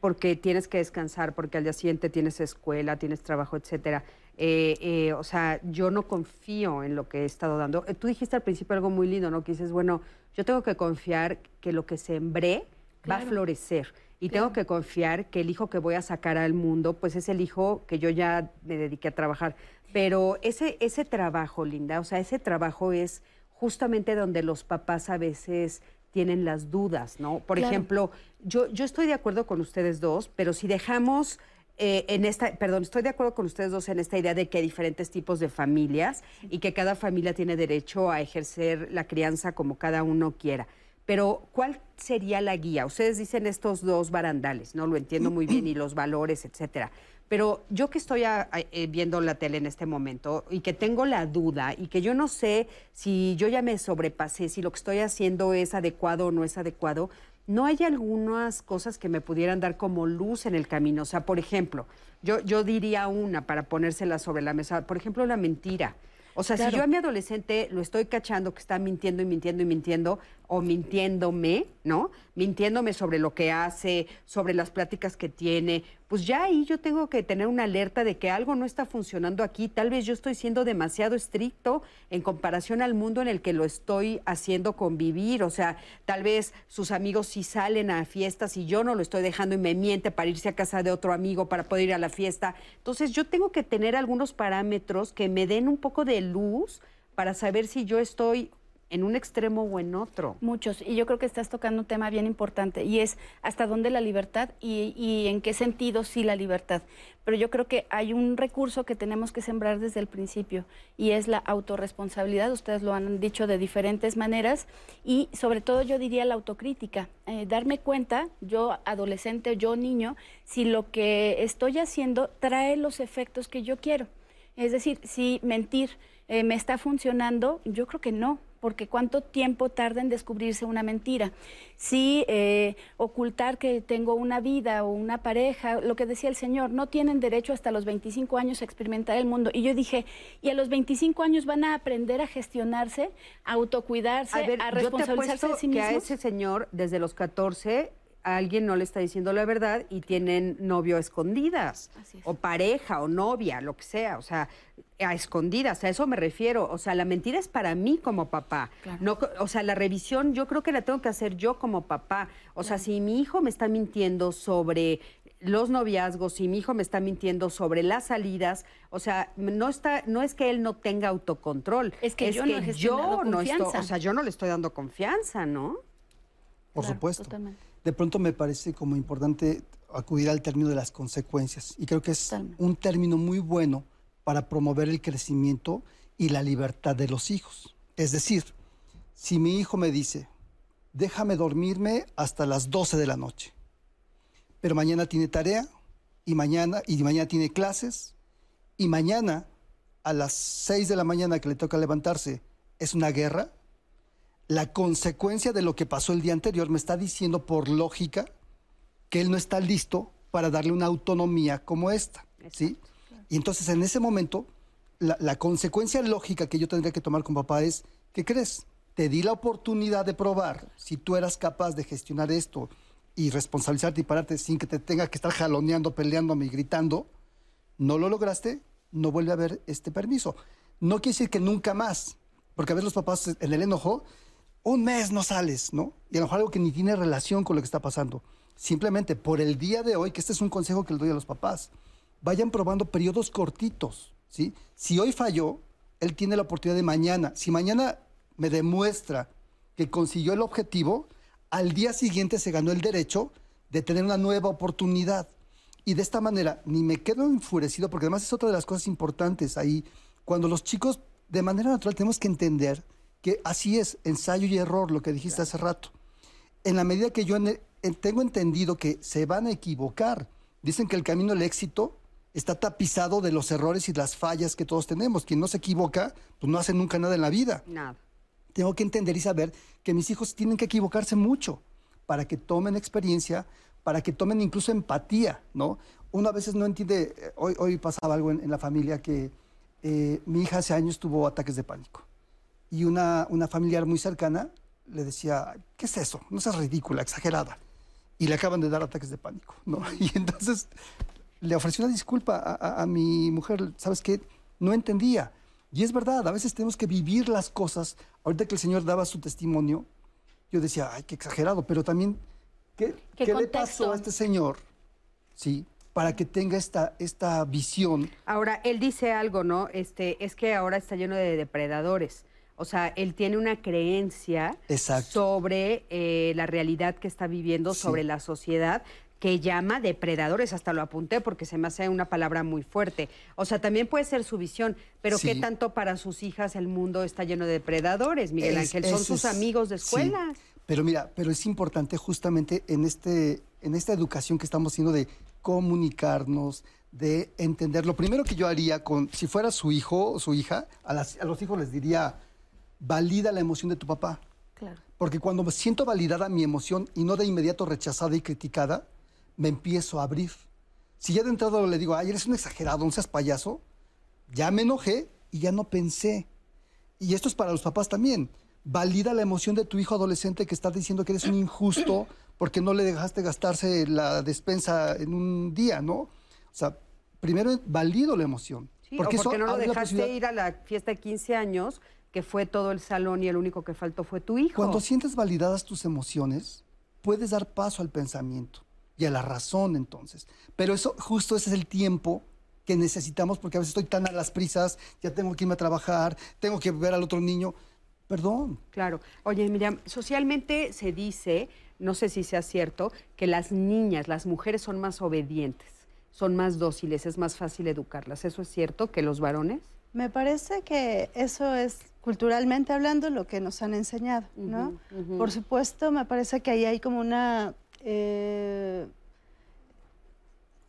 porque tienes que descansar, porque al día siguiente tienes escuela, tienes trabajo, etcétera. Eh, eh, o sea, yo no confío en lo que he estado dando. tú dijiste al principio algo muy lindo, ¿no? Que dices, bueno, yo tengo que confiar que lo que sembré va a florecer. Y tengo que confiar que el hijo que voy a sacar al mundo, pues es el hijo que yo ya me dediqué a trabajar. Pero ese, ese trabajo, Linda, o sea, ese trabajo es justamente donde los papás a veces tienen las dudas, ¿no? Por ejemplo, yo, yo estoy de acuerdo con ustedes dos, pero si dejamos eh, en esta, perdón, estoy de acuerdo con ustedes dos en esta idea de que hay diferentes tipos de familias y que cada familia tiene derecho a ejercer la crianza como cada uno quiera. Pero, ¿cuál sería la guía? Ustedes dicen estos dos barandales, ¿no? Lo entiendo muy bien, y los valores, etcétera. Pero yo que estoy eh, viendo la tele en este momento y que tengo la duda y que yo no sé si yo ya me sobrepasé, si lo que estoy haciendo es adecuado o no es adecuado, ¿no hay algunas cosas que me pudieran dar como luz en el camino? O sea, por ejemplo, yo, yo diría una para ponérsela sobre la mesa, por ejemplo, la mentira. O sea, si yo a mi adolescente lo estoy cachando que está mintiendo y mintiendo y mintiendo, o mintiéndome, ¿no? Mintiéndome sobre lo que hace, sobre las pláticas que tiene, pues ya ahí yo tengo que tener una alerta de que algo no está funcionando aquí. Tal vez yo estoy siendo demasiado estricto en comparación al mundo en el que lo estoy haciendo convivir. O sea, tal vez sus amigos sí salen a fiestas y yo no lo estoy dejando y me miente para irse a casa de otro amigo para poder ir a la fiesta. Entonces yo tengo que tener algunos parámetros que me den un poco de luz para saber si yo estoy en un extremo o en otro. Muchos, y yo creo que estás tocando un tema bien importante, y es hasta dónde la libertad y, en qué sentido sí la libertad. Pero yo creo que hay un recurso que tenemos que sembrar desde el principio, y es la autorresponsabilidad, ustedes lo han dicho de diferentes maneras, y sobre todo yo diría la autocrítica, eh, darme cuenta, yo adolescente, yo niño, si lo que estoy haciendo trae los efectos que yo quiero. Es decir, si mentir eh, me está funcionando, yo creo que no, porque cuánto tiempo tarda en descubrirse una mentira. Si eh, ocultar que tengo una vida o una pareja, lo que decía el Señor, no tienen derecho hasta los 25 años a experimentar el mundo. Y yo dije, y a los 25 años van a aprender a gestionarse, a autocuidarse, a, a responsabilizarse de sí mismos. que a ese señor desde los 14 alguien no le está diciendo la verdad y tienen novio a escondidas, o pareja, o novia, lo que sea, o sea, a escondidas, a eso me refiero, o sea, la mentira es para mí como papá, no, o sea, la revisión yo creo que la tengo que hacer yo como papá, o sea, si mi hijo me está mintiendo sobre los noviazgos, si mi hijo me está mintiendo sobre las salidas, o sea, no está, no es que él no tenga autocontrol, es que yo no, yo no estoy, o sea, yo no le estoy dando confianza, ¿no? Por supuesto. Totalmente de pronto me parece como importante, acudir al término de las consecuencias. Y creo que es un término muy bueno para promover el crecimiento y la libertad de los hijos. Es decir, si mi hijo me dice, déjame dormirme hasta las 12 de la noche, pero mañana tiene tarea y mañana, y mañana tiene clases y mañana a las 6 de la mañana que le toca levantarse es una guerra, la consecuencia de lo que pasó el día anterior me está diciendo por lógica que él no está listo para darle una autonomía como esta. ¿sí? Y entonces en ese momento, la, la, consecuencia lógica que yo tendría que tomar con papá es, ¿qué crees? Te di la oportunidad de probar si tú eras capaz de gestionar esto y responsabilizarte y pararte sin que te tenga que estar jaloneando, peleándome y gritando. No lo lograste, no vuelve a haber este permiso. No quiere decir que nunca más, porque a veces los papás en el enojo, un mes no sales, ¿no? Y a lo mejor algo que ni tiene relación con lo que está pasando. Simplemente por el día de hoy, que este es un consejo que le doy a los papás, vayan probando periodos cortitos, ¿sí? Si hoy falló, él tiene la oportunidad de mañana. Si mañana me demuestra que consiguió el objetivo, al día siguiente se ganó el derecho de tener una nueva oportunidad. Y de esta manera ni me quedo enfurecido, porque además es otra de las cosas importantes ahí. Cuando los chicos, de manera natural, tenemos que entender que así es, ensayo y error, lo que dijiste hace rato. En la medida que yo tengo entendido que se van a equivocar, dicen que el camino del éxito está tapizado de los errores y las fallas que todos tenemos. Quien no se equivoca, pues no hace nunca nada en la vida. Nada. Tengo que entender y saber que mis hijos tienen que equivocarse mucho para que tomen experiencia, para que tomen incluso empatía, ¿no? Uno a veces no entiende, eh, hoy, hoy pasaba algo en, la familia que eh, mi hija hace años tuvo ataques de pánico y una, una familiar muy cercana le decía, ¿qué es eso? No seas ridícula, exagerada. Y le acaban de dar ataques de pánico, ¿no? <laughs> Y entonces le ofreció una disculpa a, a mi mujer, ¿sabes qué? No entendía. Y es verdad, a veces tenemos que vivir las cosas. Ahorita que el Señor daba su testimonio, yo decía, ay, qué exagerado, pero también ¿Qué, ¿Qué, le pasó a este señor? Sí, para que tenga esta, esta visión. Ahora, él dice algo, ¿no? Este, es que ahora está lleno de depredadores. O sea, él tiene una creencia sobre eh, la realidad que está viviendo, sobre la sociedad, que llama depredadores, hasta lo apunté porque se me hace una palabra muy fuerte. O sea, también puede ser su visión, pero ¿qué tanto para sus hijas el mundo está lleno de depredadores, Miguel Ángel? Son sus amigos de escuela. Pero mira, pero es importante justamente en, este, en esta educación que estamos haciendo de comunicarnos, de entender. Lo primero que yo haría con, si fuera su hijo o su hija, a, a los hijos les diría, valida la emoción de tu papá. Claro. Porque cuando me siento validada mi emoción y no de inmediato rechazada y criticada, me empiezo a abrir. Si ya de entrada le digo, ay, eres un exagerado, no seas payaso, ya me enojé y ya no pensé. Y esto es para los papás también valida la emoción de tu hijo adolescente que está diciendo que eres un injusto porque no le dejaste gastarse la despensa en un día, ¿no? O sea, primero valido la emoción. porque, porque no lo dejaste ir a la fiesta de 15 años, que fue todo el salón y el único que faltó fue tu hijo. Cuando sientes validadas tus emociones, puedes dar paso al pensamiento y a la razón entonces. Pero eso, justo ese es el tiempo que necesitamos porque a veces estoy tan a las prisas, ya tengo que irme a trabajar, tengo que ver al otro niño Perdón. Claro. Oye, Miriam, socialmente se dice, no sé si sea cierto, que las niñas, las mujeres son más obedientes, son más dóciles, es más fácil educarlas. ¿Eso es cierto que los varones? Me parece que eso es culturalmente hablando lo que nos han enseñado, ¿no? Por supuesto, me parece que ahí hay como una... Eh,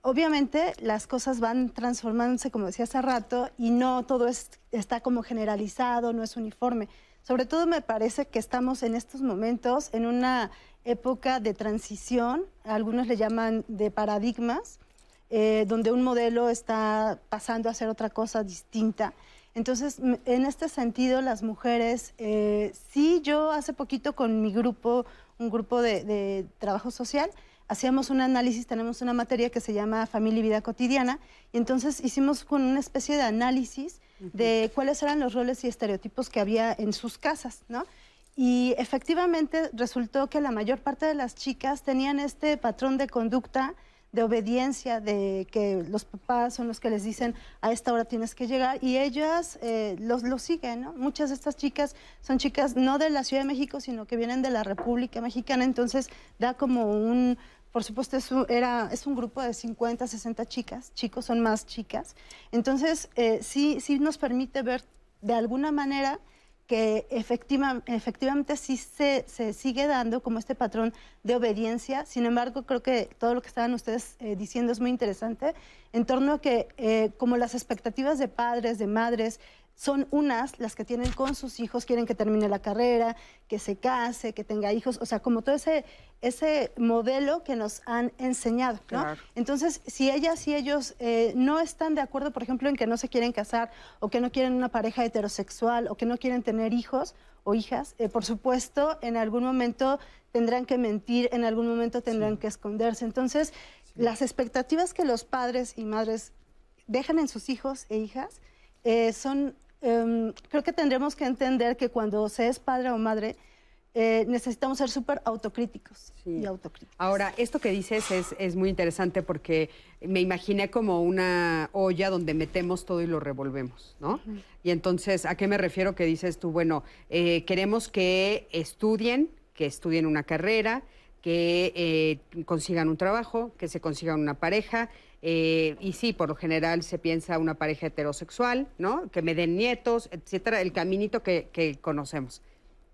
obviamente las cosas van transformándose, como decía hace rato, y no todo está como generalizado, no es uniforme. Sobre todo me parece que estamos en estos momentos en una época de transición, algunos le llaman de paradigmas, eh, donde un modelo está pasando a ser otra cosa distinta. Entonces, en este sentido, las mujeres, eh, sí, yo hace poquito con mi grupo, un grupo de trabajo social, hacíamos un análisis, tenemos una materia que se llama Familia y Vida Cotidiana, y entonces hicimos con una especie de análisis de cuáles eran los roles y estereotipos que había en sus casas, ¿no? Y efectivamente resultó que la mayor parte de las chicas tenían este patrón de conducta, de obediencia, de que los papás son los que les dicen a esta hora tienes que llegar y ellas eh, los, lo siguen, ¿no? Muchas de estas chicas son chicas no de la Ciudad de México, sino que vienen de la República Mexicana, entonces da como un por supuesto, es un, era, es un grupo de 50, 60 chicas, chicos son más chicas. Entonces, eh, sí, sí nos permite ver de alguna manera que efectiva, efectivamente sí se, se, sigue dando como este patrón de obediencia. Sin embargo, creo que todo lo que estaban ustedes eh, diciendo es muy interesante en torno a que eh, como las expectativas de padres, de madres, son unas las que tienen con sus hijos, quieren que termine la carrera, que se case, que tenga hijos, o sea, como todo ese, ese modelo que nos han enseñado, ¿no? Entonces, si ellas y ellos eh, no están de acuerdo, por ejemplo, en que no se quieren casar o que no quieren una pareja heterosexual o que no quieren tener hijos o hijas, eh, por supuesto, en algún momento tendrán que mentir, en algún momento tendrán que esconderse. Entonces, las expectativas que los padres y madres dejan en sus hijos e hijas eh, son, em, creo que tendremos que entender que cuando se es padre o madre, eh, necesitamos ser súper autocríticos y autocríticos. Ahora, esto que dices es, es, muy interesante porque me imaginé como una olla donde metemos todo y lo revolvemos, ¿no? Y entonces, ¿a qué me refiero que dices tú? Bueno, eh, queremos que estudien, que estudien una carrera, que consigan un trabajo, que se consigan una pareja, eh, y sí, por lo general se piensa una pareja heterosexual, ¿no? Que me den nietos, etcétera, el caminito que, conocemos.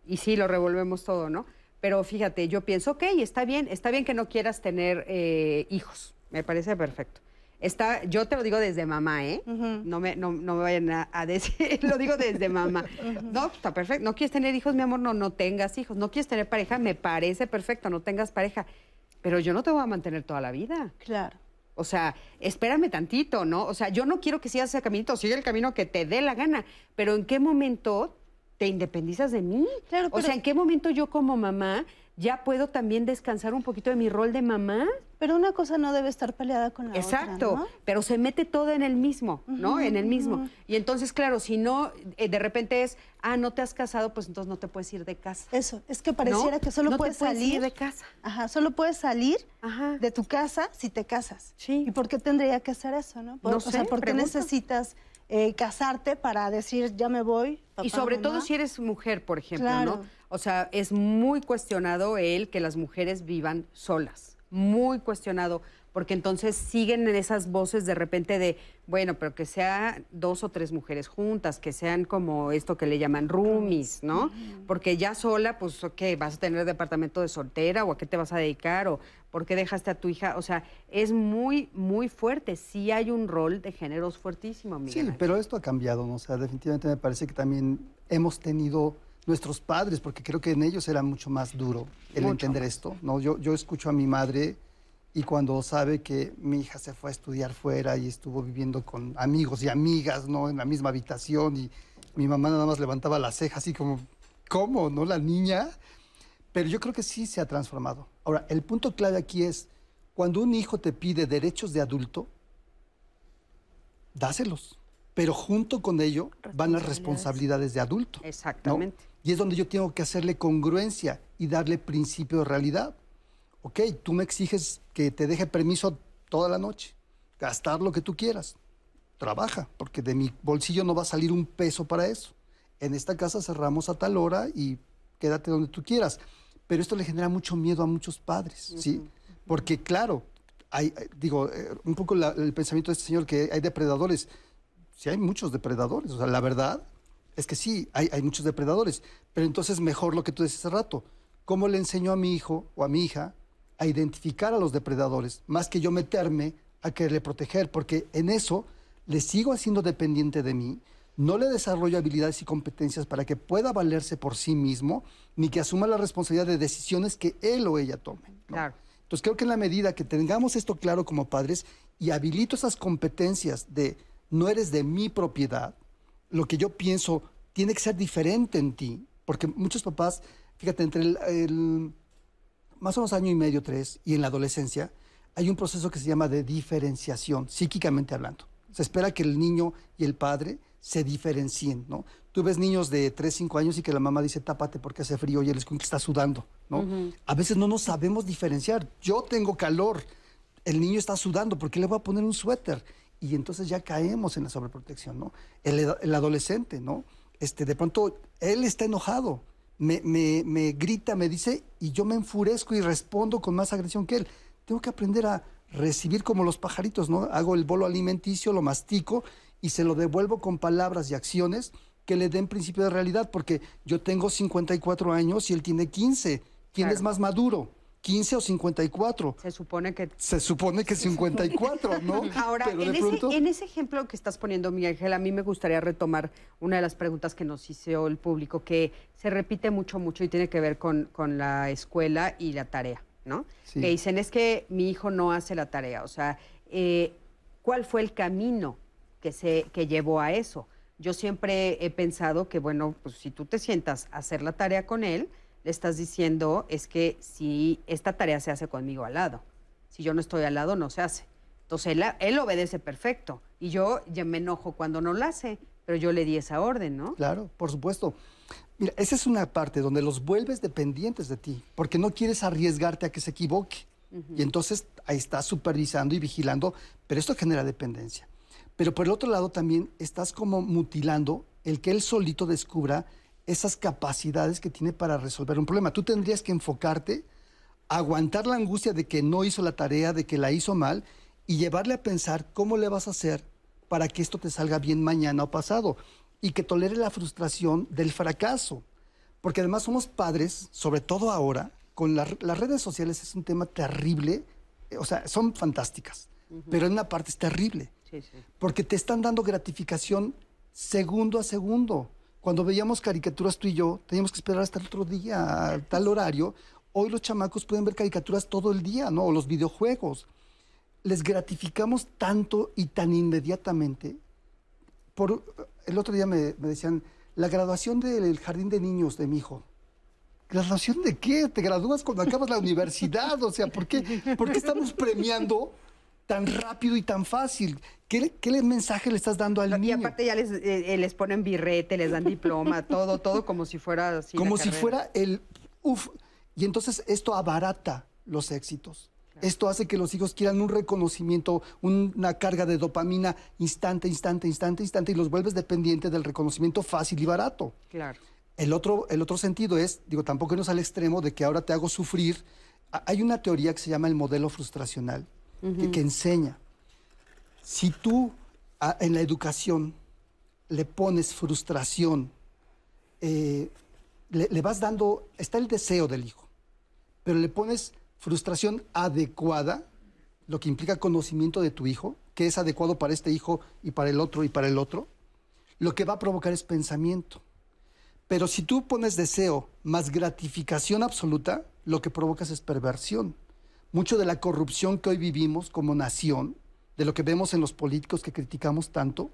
Y sí, lo revolvemos todo, ¿no? Pero fíjate, yo pienso, ok, está bien, está bien que no quieras tener eh, hijos, me parece perfecto. Está, yo te lo digo desde mamá, ¿eh? no, me, no, me vayan a, decir, <laughs> lo digo desde mamá. No, está perfecto. No quieres tener hijos, mi amor, no, no tengas hijos. No quieres tener pareja, me parece perfecto, no tengas pareja. Pero yo no te voy a mantener toda la vida. Claro. O sea, espérame tantito, ¿no? O sea, yo no quiero que sigas ese caminito, sigue el camino que te dé la gana, pero ¿en qué momento te independizas de mí? Claro, O sea, ¿en qué momento yo como mamá ya puedo también descansar un poquito de mi rol de mamá. Pero una cosa no debe estar peleada con la Exacto, otra. Exacto, pero se mete todo en el mismo, ¿no? en el mismo. Y entonces, claro, si no, eh, de repente es, ah, no te has casado, pues entonces no te puedes ir de casa. Eso, es que pareciera que solo puedes, salir de casa. Ajá, solo puedes salir de tu casa si te casas. Sí. ¿Y por qué tendría que hacer eso, no? no o sea, ¿por qué necesitas eh, casarte para decir, ya me voy? y sobre todo si eres mujer, por ejemplo, ¿no? O sea, es muy cuestionado el que las mujeres vivan solas, muy cuestionado, porque entonces siguen en esas voces de repente de, bueno, pero que sea dos o tres mujeres juntas, que sean como esto que le llaman roomies, ¿no? Porque ya sola, pues, ok, vas a tener departamento de soltera o a qué te vas a dedicar o por qué dejaste a tu hija, o sea, es muy, muy fuerte, sí hay un rol de géneros fuertísimo, Miguel. Sí, pero esto ha cambiado, ¿no? O sea, definitivamente me parece que también hemos tenido nuestros padres, porque creo que en ellos era mucho más duro el entender esto. ¿no? Yo, yo escucho a mi madre y cuando sabe que mi hija se fue a estudiar fuera y estuvo viviendo con amigos y amigas ¿no? en la misma habitación y mi mamá nada más levantaba la ceja así como, ¿cómo? ¿No? La niña. Pero yo creo que sí se ha transformado. Ahora, el punto clave aquí es, cuando un hijo te pide derechos de adulto, dáselos. Pero junto con ello van las responsabilidades de adulto. Exactamente. Y es donde yo tengo que hacerle congruencia y darle principio de realidad. Ok, tú me exiges que te deje permiso toda la noche, gastar lo que tú quieras. Trabaja, porque de mi bolsillo no va a salir un peso para eso. En esta casa cerramos a tal hora y quédate donde tú quieras. Pero esto le genera mucho miedo a muchos padres, ¿sí? Porque claro, hay, digo, eh, un poco el pensamiento de este señor que hay depredadores. Sí hay muchos depredadores, o sea, la verdad es que sí, hay, muchos depredadores, pero entonces mejor lo que tú decías hace rato. ¿Cómo le enseño a mi hijo o a mi hija a identificar a los depredadores, más que yo meterme a quererle proteger? Porque en eso le sigo haciendo dependiente de mí, no le desarrollo habilidades y competencias para que pueda valerse por sí mismo, ni que asuma la responsabilidad de decisiones que él o ella tome. Entonces creo que en la medida que tengamos esto claro como padres y habilito esas competencias de no eres de mi propiedad, lo que yo pienso tiene que ser diferente en ti, porque muchos papás, fíjate, entre el, más o menos año y medio, tres, y en la adolescencia, hay un proceso que se llama de diferenciación, psíquicamente hablando. Se espera que el niño y el padre se diferencien, ¿no? Tú ves niños de 3, 5 años y que la mamá dice, tápate porque hace frío y el escuincle está sudando, ¿no? A veces no nos sabemos diferenciar. Yo tengo calor, el niño está sudando, ¿por qué le voy a poner un suéter? Y entonces ya caemos en la sobreprotección, ¿no? El, adolescente, ¿no? Este, de pronto, él está enojado, me, me, me, grita, me dice, y yo me enfurezco y respondo con más agresión que él. tengo que aprender a recibir como los pajaritos, ¿no? Hago el bolo alimenticio, lo mastico y se lo devuelvo con palabras y acciones que le den principio de realidad, porque yo tengo 54 años y él tiene 15. ¿Quién es más maduro? 15 o 54. Se supone que... Se supone que 54, ¿no? <laughs> Ahora, en, ese, en, ese, ejemplo que estás poniendo, Miguel Ángel, a mí me gustaría retomar una de las preguntas que nos hizo el público, que se repite mucho, mucho y tiene que ver con, con la escuela y la tarea, ¿no? Que dicen, es que mi hijo no hace la tarea. O sea, eh, ¿cuál fue el camino que, se, que llevó a eso? Yo siempre he pensado que, bueno, pues si tú te sientas a hacer la tarea con él, le estás diciendo es que si esta tarea se hace conmigo al lado, si yo no estoy al lado, no se hace. Entonces él, él obedece perfecto y yo ya me enojo cuando no la hace, pero yo le di esa orden, ¿no? Claro, por supuesto. Mira, esa es una parte donde los vuelves dependientes de ti, porque no quieres arriesgarte a que se equivoque. Y entonces ahí estás supervisando y vigilando, pero esto genera dependencia. Pero por el otro lado también estás como mutilando el que él solito descubra esas capacidades que tiene para resolver un problema. Tú tendrías que enfocarte, aguantar la angustia de que no hizo la tarea, de que la hizo mal, y llevarle a pensar cómo le vas a hacer para que esto te salga bien mañana o pasado, y que tolere la frustración del fracaso. Porque además somos padres, sobre todo ahora, con las redes sociales es un tema terrible, o sea, son fantásticas, pero en una parte es terrible porque te están dando gratificación segundo a segundo. Cuando veíamos caricaturas tú y yo, teníamos que esperar hasta el otro día, tal horario. Hoy los chamacos pueden ver caricaturas todo el día, ¿no? O los videojuegos. Les gratificamos tanto y tan inmediatamente. Por, el otro día me, decían, la graduación del jardín de niños de mi hijo. ¿Graduación de qué? Te gradúas cuando acabas la universidad. O sea, ¿por qué, ¿por qué estamos premiando tan rápido y tan fácil? ¿Qué, ¿Qué, mensaje le estás dando al niño? Y aparte ya les, eh, les ponen birrete, les dan diploma, <laughs> todo, todo como si fuera así. Como si fuera el uf. Y entonces esto abarata los éxitos. Esto hace que los hijos quieran un reconocimiento, una carga de dopamina instante, instante, instante, instante, y los vuelves dependientes del reconocimiento fácil y barato. Claro. El otro, el otro sentido es, digo, tampoco no es al extremo de que ahora te hago sufrir. Hay una teoría que se llama el modelo frustracional, que, enseña. Si tú en la educación le pones frustración, eh, le, vas dando, está el deseo del hijo, pero le pones frustración adecuada, lo que implica conocimiento de tu hijo, que es adecuado para este hijo y para el otro y para el otro, lo que va a provocar es pensamiento. Pero si tú pones deseo más gratificación absoluta, lo que provocas es perversión mucho de la corrupción que hoy vivimos como nación, de lo que vemos en los políticos que criticamos tanto,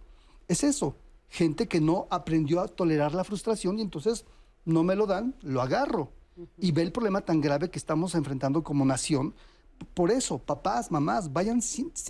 es eso, gente que no aprendió a tolerar la frustración y entonces no me lo dan, lo agarro. Y ve el problema tan grave que estamos enfrentando como nación. Por eso, papás, mamás, vayan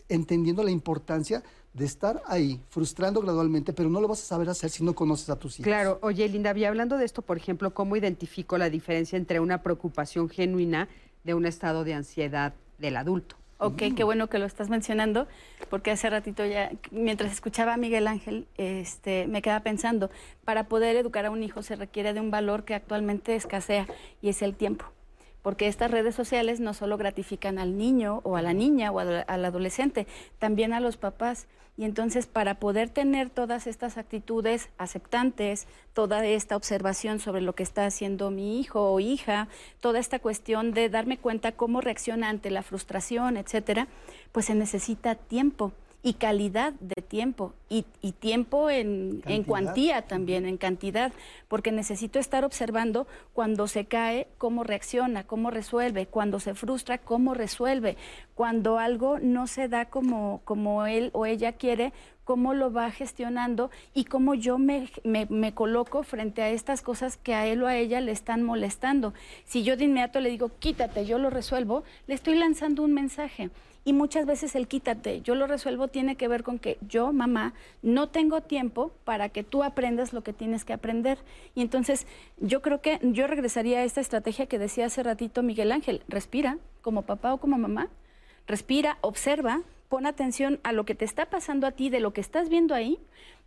entendiendo la importancia de estar ahí, frustrando gradualmente, pero no lo vas a saber hacer si no conoces a tus hijos. Claro, oye, Linda, y hablando de esto, por ejemplo, ¿cómo identifico la diferencia entre una preocupación genuina de un estado de ansiedad del adulto. Ok, qué bueno que lo estás mencionando, porque hace ratito ya, mientras escuchaba a Miguel Ángel, este, me quedaba pensando, para poder educar a un hijo se requiere de un valor que actualmente escasea y es el tiempo porque estas redes sociales no solo gratifican al niño o a la niña o al adolescente, también a los papás. Y entonces para poder tener todas estas actitudes aceptantes, toda esta observación sobre lo que está haciendo mi hijo o hija, toda esta cuestión de darme cuenta cómo reacciona ante la frustración, etcétera, pues se necesita tiempo y calidad de tiempo y, tiempo en, en, cuantía también, en cantidad, porque necesito estar observando cuando se cae, cómo reacciona, cómo resuelve, cuando se frustra, cómo resuelve, cuando algo no se da como, como él o ella quiere, cómo lo va gestionando y cómo yo me, me, coloco frente a estas cosas que a él o a ella le están molestando. Si yo de inmediato le digo, quítate, yo lo resuelvo, le estoy lanzando un mensaje. Y muchas veces el quítate, yo lo resuelvo, tiene que ver con que yo, mamá, no tengo tiempo para que tú aprendas lo que tienes que aprender. Y entonces yo creo que yo regresaría a esta estrategia que decía hace ratito Miguel Ángel, respira como papá o como mamá, respira, observa, pon atención a lo que te está pasando a ti, de lo que estás viendo ahí,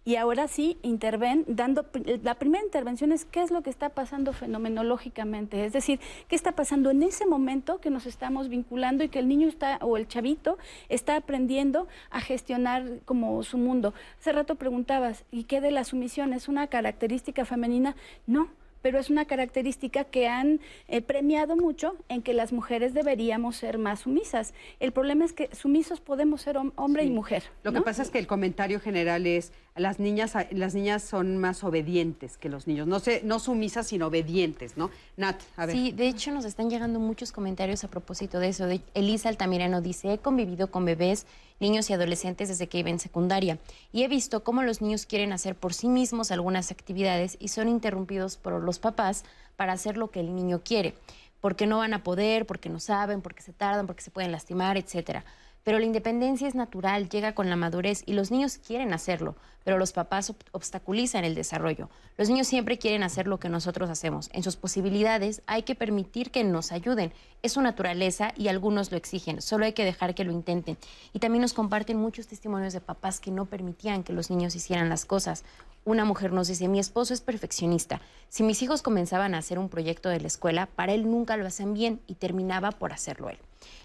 y ahora sí interven dando la primera intervención es qué es lo que está pasando fenomenológicamente, es decir, qué está pasando en ese momento que nos estamos vinculando y que el niño está o el chavito está aprendiendo a gestionar como su mundo. Hace rato preguntabas, ¿y qué de la sumisión es una característica femenina? No pero es una característica que han eh, premiado mucho en que las mujeres deberíamos ser más sumisas. El problema es que sumisos podemos ser hombre y mujer. Lo que pasa es que el comentario general es las niñas las niñas son más obedientes que los niños, no sé, no sumisas sino obedientes, ¿no? Nat, a ver. Sí, de hecho nos están llegando muchos comentarios a propósito de eso. De, Elisa Altamirano dice, "He convivido con bebés niños y adolescentes desde que iba en secundaria y he visto cómo los niños quieren hacer por sí mismos algunas actividades y son interrumpidos por los papás para hacer lo que el niño quiere, porque no van a poder, porque no saben, porque se tardan, porque se pueden lastimar, etcétera. Pero la independencia es natural, llega con la madurez y los niños quieren hacerlo, pero los papás obstaculizan el desarrollo. Los niños siempre quieren hacer lo que nosotros hacemos. En sus posibilidades hay que permitir que nos ayuden. Es su naturaleza y algunos lo exigen, solo hay que dejar que lo intenten. Y también nos comparten muchos testimonios de papás que no permitían que los niños hicieran las cosas. Una mujer nos dice, mi esposo es perfeccionista. Si mis hijos comenzaban a hacer un proyecto de la escuela, para él nunca lo hacían bien y terminaba por hacerlo él.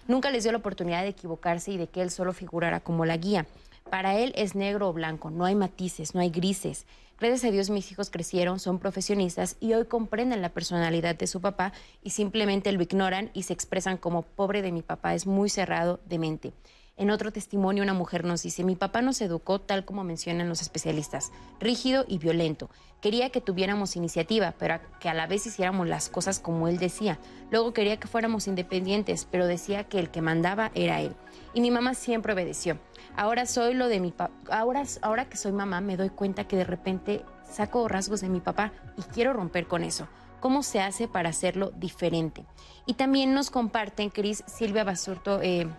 Nunca les dio la oportunidad de equivocarse y de que él solo figurara como la guía. Para él es negro o blanco, no hay matices, no hay grises. Gracias a Dios mis hijos crecieron, son profesionistas y hoy comprenden la personalidad de su papá y simplemente lo ignoran y se expresan como pobre de mi papá, es muy cerrado de mente. En otro testimonio, una mujer nos dice, mi papá nos educó tal como mencionan los especialistas, rígido y violento. Quería que tuviéramos iniciativa, pero que a la vez hiciéramos las cosas como él decía. Luego quería que fuéramos independientes, pero decía que el que mandaba era él. Y mi mamá siempre obedeció. Ahora soy lo de mi papá. Ahora, ahora que soy mamá me doy cuenta que de repente saco rasgos de mi papá y quiero romper con eso. ¿Cómo se hace para hacerlo diferente? Y también nos comparten, Cris, Silvia Basurto, eh,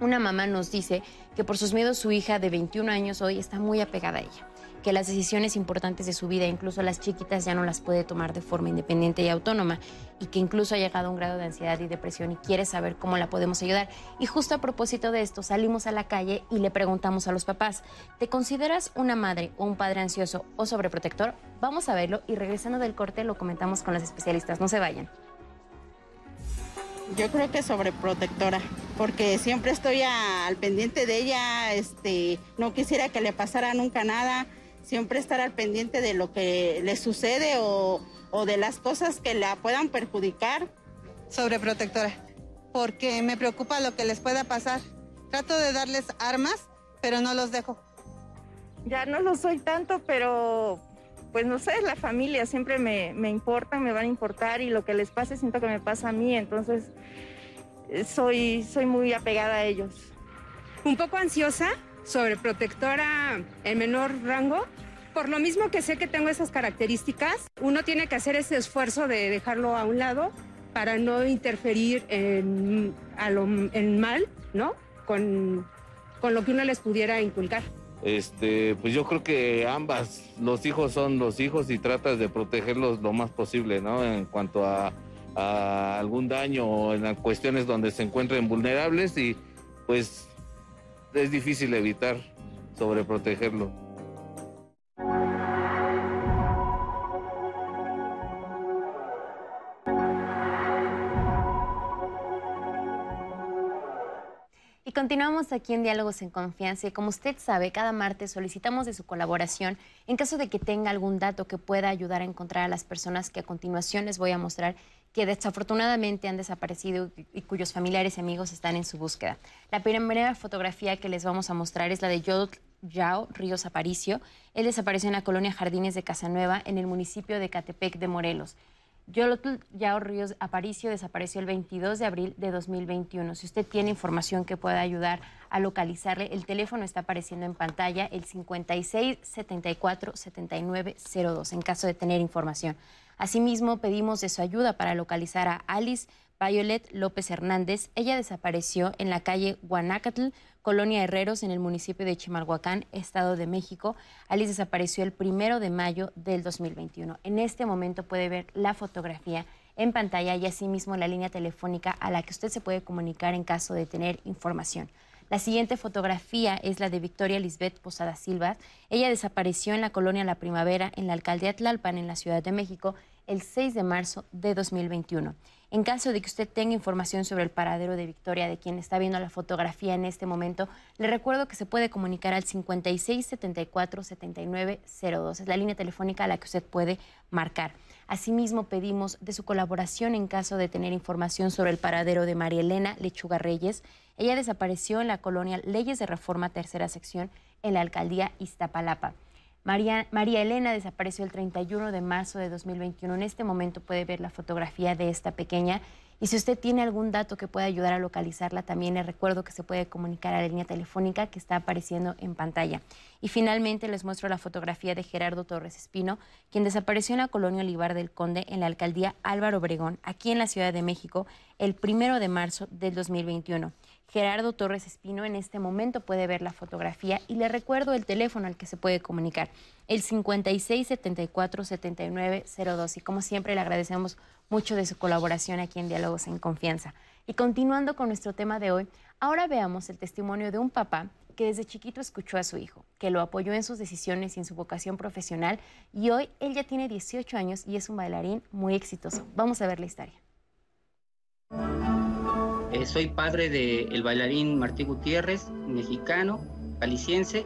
una mamá nos dice que por sus miedos su hija de 21 años hoy está muy apegada a ella, que las decisiones importantes de su vida, incluso las chiquitas, ya no las puede tomar de forma independiente y autónoma y que incluso ha llegado a un grado de ansiedad y depresión y quiere saber cómo la podemos ayudar. Y justo a propósito de esto, salimos a la calle y le preguntamos a los papás, ¿te consideras una madre o un padre ansioso o sobreprotector? Vamos a verlo y regresando del corte lo comentamos con las especialistas. No se vayan. Yo creo que sobreprotectora, porque siempre estoy al pendiente de ella, este, no quisiera que le pasara nunca nada, siempre estar al pendiente de lo que le sucede o, o de las cosas que la puedan perjudicar. Sobreprotectora, porque me preocupa lo que les pueda pasar. Trato de darles armas, pero no los dejo. Ya no lo soy tanto, pero pues no sé, la familia siempre me, me importan, me van a importar y lo que les pase siento que me pasa a mí, entonces eh, soy, soy muy apegada a ellos. Un poco ansiosa, sobreprotectora en menor rango, por lo mismo que sé que tengo esas características, uno tiene que hacer ese esfuerzo de dejarlo a un lado para no interferir en, a lo, en mal, ¿no? Con, con lo que uno les pudiera inculcar. Este, pues yo creo que ambas, los hijos son los hijos y tratas de protegerlos lo más posible, ¿no? En cuanto a, algún daño o en cuestiones donde se encuentren vulnerables y pues es difícil evitar sobreprotegerlo. Y continuamos aquí en Diálogos en Confianza y como usted sabe, cada martes solicitamos de su colaboración en caso de que tenga algún dato que pueda ayudar a encontrar a las personas que a continuación les voy a mostrar que desafortunadamente han desaparecido y cuyos familiares y amigos están en su búsqueda. La primera fotografía que les vamos a mostrar es la de Yodot Yao Ríos Aparicio. Él desapareció en la colonia Jardines de Casanueva, en el municipio de Catepec de Morelos. Yolotl Yao Ríos Aparicio desapareció el 22 de abril de 2021. Si usted tiene información que pueda ayudar a localizarle, el teléfono está apareciendo en pantalla, el 56 74 79 02, en caso de tener información. Asimismo, pedimos de su ayuda para localizar a Alice Violet López Hernández. Ella desapareció en la calle Guanacatl, Colonia Herreros, en el municipio de Chimalhuacán, Estado de México. Alice desapareció el primero de mayo del 2021. En este momento puede ver la fotografía en pantalla y asimismo la línea telefónica a la que usted se puede comunicar en caso de tener información. La siguiente fotografía es la de Victoria Lisbeth Posada Silva. Ella desapareció en la colonia La Primavera, en la alcaldía Tlalpan, en la Ciudad de México, el 6 de marzo de 2021. En caso de que usted tenga información sobre el paradero de Victoria, de quien está viendo la fotografía en este momento, le recuerdo que se puede comunicar al 56 74 79 02. Es la línea telefónica a la que usted puede marcar. Asimismo, pedimos de su colaboración en caso de tener información sobre el paradero de María Elena Lechuga Reyes. Ella desapareció en la colonia Leyes de Reforma, tercera sección, en la alcaldía Iztapalapa. María, María, Elena desapareció el 31 de marzo de 2021. En este momento puede ver la fotografía de esta pequeña. Y si usted tiene algún dato que pueda ayudar a localizarla, también le recuerdo que se puede comunicar a la línea telefónica que está apareciendo en pantalla. Y finalmente les muestro la fotografía de Gerardo Torres Espino, quien desapareció en la colonia Olivar del Conde, en la alcaldía Álvaro Obregón, aquí en la Ciudad de México, el primero de marzo del 2021. Gerardo Torres Espino en este momento puede ver la fotografía y le recuerdo el teléfono al que se puede comunicar, el 56 74 79 02. Y como siempre le agradecemos mucho de su colaboración aquí en Diálogos en Confianza. Y continuando con nuestro tema de hoy, ahora veamos el testimonio de un papá que desde chiquito escuchó a su hijo, que lo apoyó en sus decisiones y en su vocación profesional y hoy él ya tiene 18 años y es un bailarín muy exitoso. Vamos a ver la historia. Eh, soy padre del bailarín Martí Gutiérrez, mexicano, caliciense.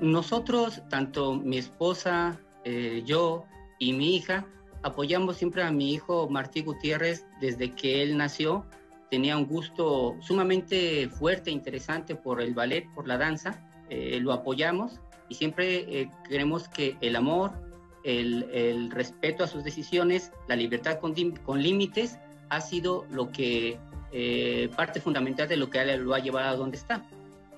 Nosotros, tanto mi esposa, eh, yo y mi hija, apoyamos siempre a mi hijo Martí Gutiérrez desde que él nació. Tenía un gusto sumamente fuerte e interesante por el ballet, por la danza. Eh, lo apoyamos y siempre queremos que el amor, el, respeto a sus decisiones, la libertad con, con límites, ha sido lo que eh, parte fundamental de lo que lo ha llevado a donde está.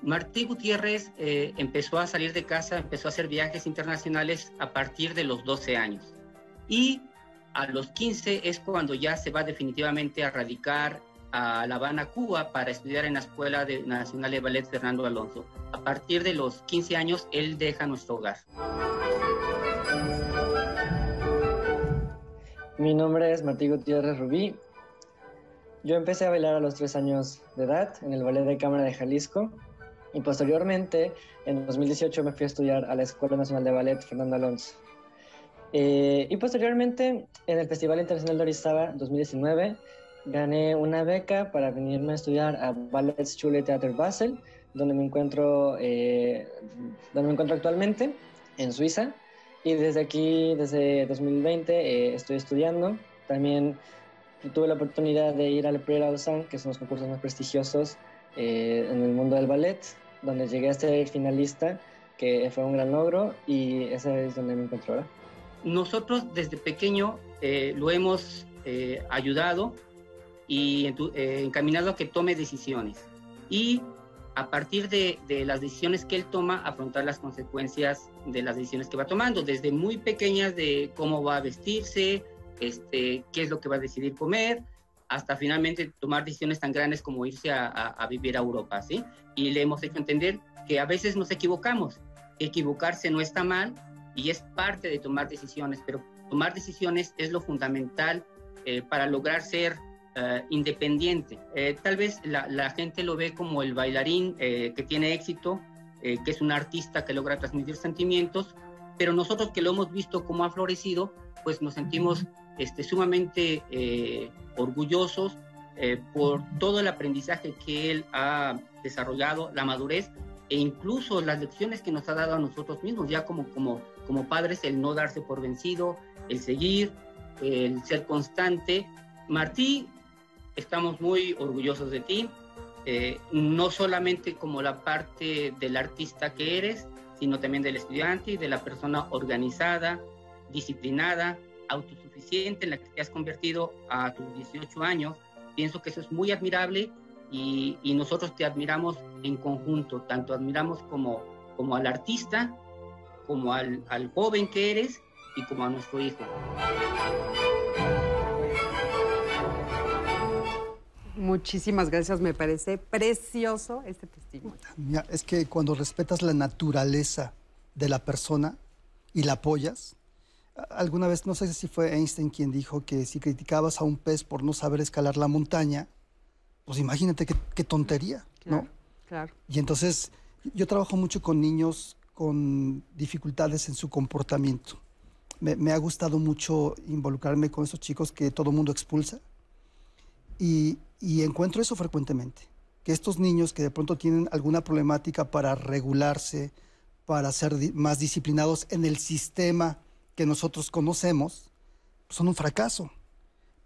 Martí Gutiérrez eh, empezó a salir de casa, empezó a hacer viajes internacionales a partir de los 12 años. Y a los 15 es cuando ya se va definitivamente a radicar a La Habana, Cuba, para estudiar en la Escuela Nacional de Ballet Fernando Alonso. A partir de los 15 años, él deja nuestro hogar. Mi nombre es Martí Gutiérrez Rubí, yo empecé a bailar a los tres años de edad en el Ballet de Cámara de Jalisco y posteriormente, en 2018, me fui a estudiar a la Escuela Nacional de Ballet Fernando Alonso. Eh, y posteriormente, en el Festival Internacional de Orizaba 2019, gané una beca para venirme a estudiar a Ballet Schule Theater Basel, donde me encuentro, eh, donde me encuentro actualmente, en Suiza. Y desde aquí, desde 2020, eh, estoy estudiando. También tuve la oportunidad de ir al Prix Lausanne, que son los concursos más prestigiosos eh, en el mundo del ballet, donde llegué a ser finalista, que fue un gran logro y ese es donde me encuentro ahora. Nosotros desde pequeño eh, lo hemos eh, ayudado y encaminado a que tome decisiones y a partir de, de, las decisiones que él toma, afrontar las consecuencias de las decisiones que va tomando, desde muy pequeñas de cómo va a vestirse, este, qué es lo que va a decidir comer, hasta finalmente tomar decisiones tan grandes como irse a, vivir a Europa, ¿sí? Y le hemos hecho entender que a veces nos equivocamos, equivocarse no está mal y es parte de tomar decisiones, pero tomar decisiones es lo fundamental eh, para lograr ser eh, independiente. Eh, tal vez la, la, gente lo ve como el bailarín que tiene éxito, que es un artista que logra transmitir sentimientos, pero nosotros que lo hemos visto como ha florecido, pues nos sentimos este, sumamente eh, orgullosos eh, por todo el aprendizaje que él ha desarrollado, la madurez e incluso las lecciones que nos ha dado a nosotros mismos, ya como, como, como padres, el no darse por vencido, el seguir, el ser constante. Martí, estamos muy orgullosos de ti, eh, no solamente como la parte del artista que eres, sino también del estudiante y de la persona organizada, disciplinada, autosuficiente en la que te has convertido a tus 18 años. Pienso que eso es muy admirable y, nosotros te admiramos en conjunto, tanto admiramos como, como al artista, como al, al joven que eres y como a nuestro hijo. Muchísimas gracias, me parece precioso este testimonio. es que cuando respetas la naturaleza de la persona y la apoyas, alguna vez, no sé si fue Einstein quien dijo que si criticabas a un pez por no saber escalar la montaña, pues imagínate qué, tontería, ¿no? Claro. Y entonces yo trabajo mucho con niños con dificultades en su comportamiento. Me, me ha gustado mucho involucrarme con esos chicos que todo mundo expulsa. Y, y encuentro eso frecuentemente, que estos niños que de pronto tienen alguna problemática para regularse, para ser más disciplinados en el sistema que nosotros conocemos, son un fracaso.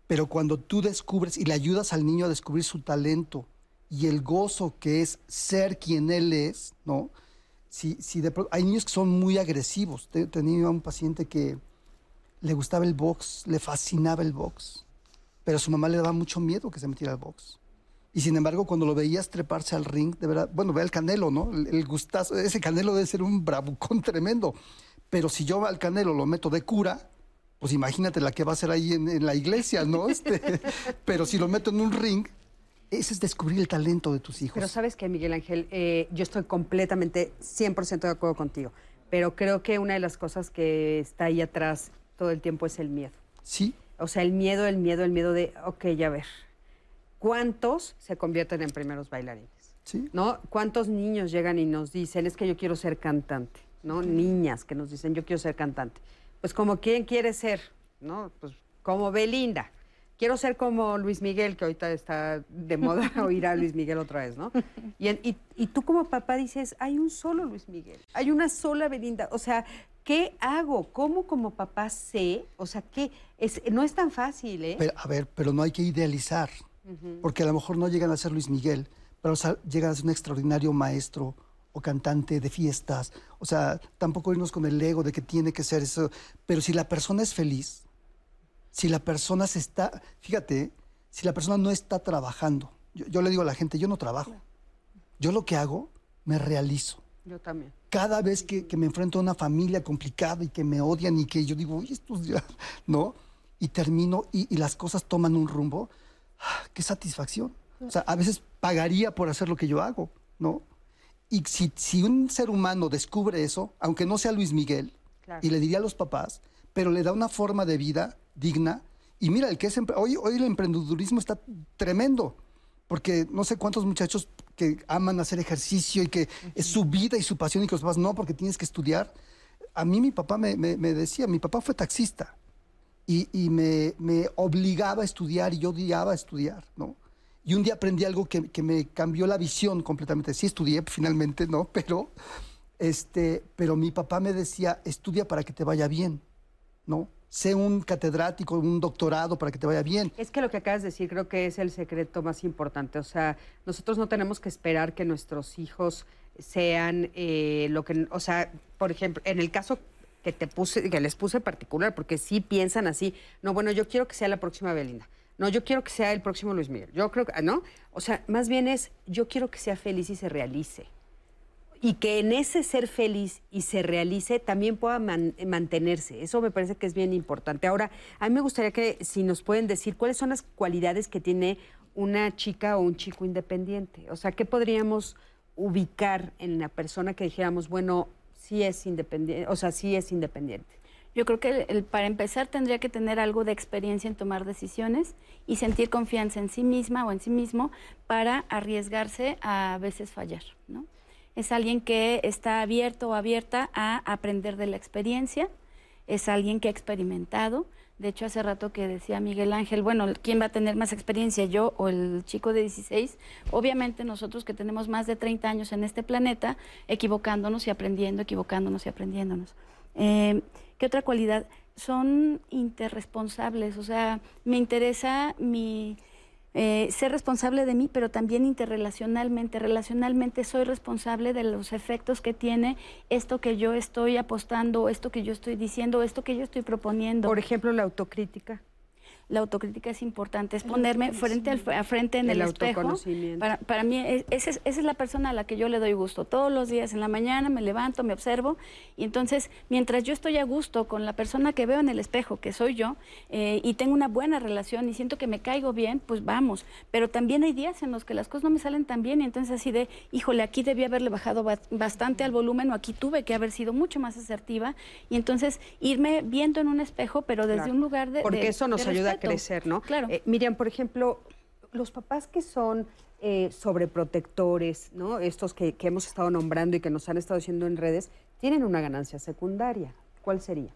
Pero cuando tú descubres y le ayudas al niño a descubrir su talento y el gozo que es ser quien él es, ¿no? Si, si de hay niños que son muy agresivos. Te- Tenía un paciente que le gustaba el box, le fascinaba el box, pero su mamá le daba mucho miedo que se metiera al box. Y sin embargo, cuando lo veías treparse al ring, de verdad, bueno, ve al Canelo, ¿no? El, el gustazo, ese Canelo debe ser un bravucón tremendo. Pero si yo al Canelo lo meto de cura, pues imagínate la que va a ser ahí en, en la iglesia, ¿no? <laughs> Este, pero si lo meto en un ring, ese es descubrir el talento de tus hijos. Pero sabes que, Miguel Ángel, Eh, yo estoy completamente 100% de acuerdo contigo, pero creo que una de las cosas que está ahí atrás todo el tiempo es el miedo. Sí. O sea, el miedo, el miedo, el miedo de, ok, ya ver, ¿cuántos se convierten en primeros bailarines? Sí. ¿No? ¿Cuántos niños llegan y nos dicen, es que yo quiero ser cantante? ¿No? Niñas que nos dicen, yo quiero ser cantante. Pues como quién quiere ser, ¿no? Pues como Belinda. Quiero ser como Luis Miguel, que ahorita está de moda <laughs> oír a Luis Miguel otra vez, ¿no? Y, en- y- y tú como papá dices, hay un solo Luis Miguel, hay una sola Belinda. O sea, ¿qué hago? ¿Cómo como papá sé? O sea, ¿qué? Es, no es tan fácil, ¿eh? Pero, a ver, pero no hay que idealizar, porque a lo mejor no llegan a ser Luis Miguel, pero o sea, llegan a ser un extraordinario maestro o cantante de fiestas. O sea, tampoco irnos con el ego de que tiene que ser eso. Pero si la persona es feliz, si la persona se está, fíjate, si la persona no está trabajando, yo, yo le digo a la gente, yo no trabajo. Yo lo que hago, me realizo. Yo también. Cada vez que, que me enfrento a una familia complicada y que me odian y que yo digo, oye, estos ya, <laughs> ¿no? Y termino y, y las cosas toman un rumbo, ¡ah! qué satisfacción. O sea, a veces pagaría por hacer lo que yo hago, ¿no? Y si, si un ser humano descubre eso, aunque no sea Luis Miguel, Claro. y le diría a los papás, pero le da una forma de vida digna. Y mira, el que es hoy, hoy el emprendedurismo está tremendo, porque no sé cuántos muchachos que aman hacer ejercicio y que es su vida y su pasión y que los papás no, porque tienes que estudiar. A mí mi papá me, me- me decía, mi papá fue taxista y, y me, me obligaba a estudiar y yo odiaba estudiar, ¿no? Y un día aprendí algo que, que me cambió la visión completamente. Sí estudié finalmente, ¿no? <laughs> Pero, este, pero mi papá me decía, estudia para que te vaya bien, ¿no? Sé un catedrático, un doctorado para que te vaya bien. Es que lo que acabas de decir creo que es el secreto más importante. O sea, nosotros no tenemos que esperar que nuestros hijos sean eh, lo que, o sea, por ejemplo, en el caso que te puse, que les puse particular, porque sí piensan así, no, bueno, yo quiero que sea la próxima Belinda. No, yo quiero que sea el próximo Luis Miguel. Yo creo que, ¿no? O sea, más bien es, yo quiero que sea feliz y se realice. Y que en ese ser feliz y se realice también pueda man- mantenerse. Eso me parece que es bien importante. Ahora, a mí me gustaría que si nos pueden decir cuáles son las cualidades que tiene una chica o un chico independiente. O sea, ¿qué podríamos ubicar en la persona que dijéramos, bueno, sí es independiente, o sea, sí es independiente? Yo creo que para empezar tendría que tener algo de experiencia en tomar decisiones y sentir confianza en sí misma o en sí mismo para arriesgarse a veces fallar, ¿no? Es alguien que está abierto o abierta a aprender de la experiencia, es alguien que ha experimentado. De hecho, hace rato que decía Miguel Ángel, bueno, ¿quién va a tener más experiencia, yo o el chico de 16? Obviamente nosotros que tenemos más de 30 años en este planeta, equivocándonos y aprendiendo, equivocándonos y aprendiéndonos. Eh, ¿Qué otra cualidad? Son interresponsables, o sea, me interesa mi eh, ser responsable de mí, pero también interrelacionalmente. Relacionalmente soy responsable de los efectos que tiene esto que yo estoy apostando, esto que yo estoy diciendo, esto que yo estoy proponiendo. Por ejemplo, la autocrítica. La autocrítica es importante, es ponerme frente al, a frente en El el, espejo. Para, para mí, es- esa es, esa es la persona a la que yo le doy gusto. Todos los días en la mañana me levanto, me observo, y entonces, mientras yo estoy a gusto con la persona que veo en el espejo, que soy yo, eh, y tengo una buena relación y siento que me caigo bien, pues vamos. Pero también hay días en los que las cosas no me salen tan bien, y entonces así de, híjole, aquí debí haberle bajado ba- bastante al volumen, o aquí tuve que haber sido mucho más asertiva, y entonces irme viendo en un espejo, pero desde Claro. un lugar de... Porque de- eso nos ayuda a crecer, ¿no? Claro. Eh, Miriam, por ejemplo, los papás que son eh, sobreprotectores, ¿no? Estos que, que hemos estado nombrando y que nos han estado diciendo en redes, tienen una ganancia secundaria. ¿Cuál sería?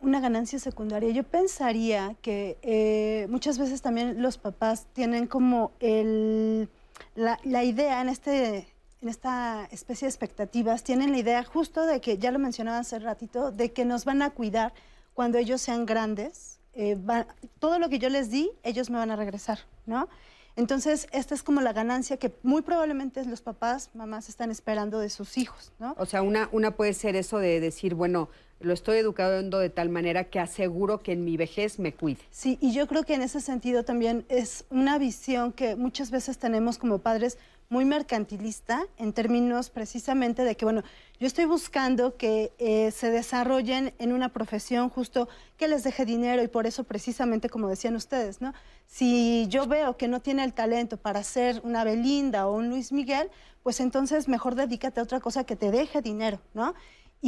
Una ganancia secundaria. Yo pensaría que eh, muchas veces también los papás tienen como el, la, la idea en este en esta especie de expectativas, tienen la idea justo de que, ya lo mencionaba hace ratito, de que nos van a cuidar cuando ellos sean grandes. Eh, va- todo lo que yo les di, ellos me van a regresar, ¿no? Entonces, esta es como la ganancia que muy probablemente los papás, mamás están esperando de sus hijos, ¿no? O sea, una, una puede ser eso de decir, bueno, lo estoy educando de tal manera que aseguro que en mi vejez me cuide. Sí, y yo creo que en ese sentido también es una visión que muchas veces tenemos como padres muy mercantilista en términos precisamente de que, bueno, yo estoy buscando que eh, se desarrollen en una profesión justo que les deje dinero y por eso precisamente, como decían ustedes, ¿no? Si yo veo que no tiene el talento para ser una Belinda o un Luis Miguel, pues entonces mejor dedícate a otra cosa que te deje dinero, ¿no?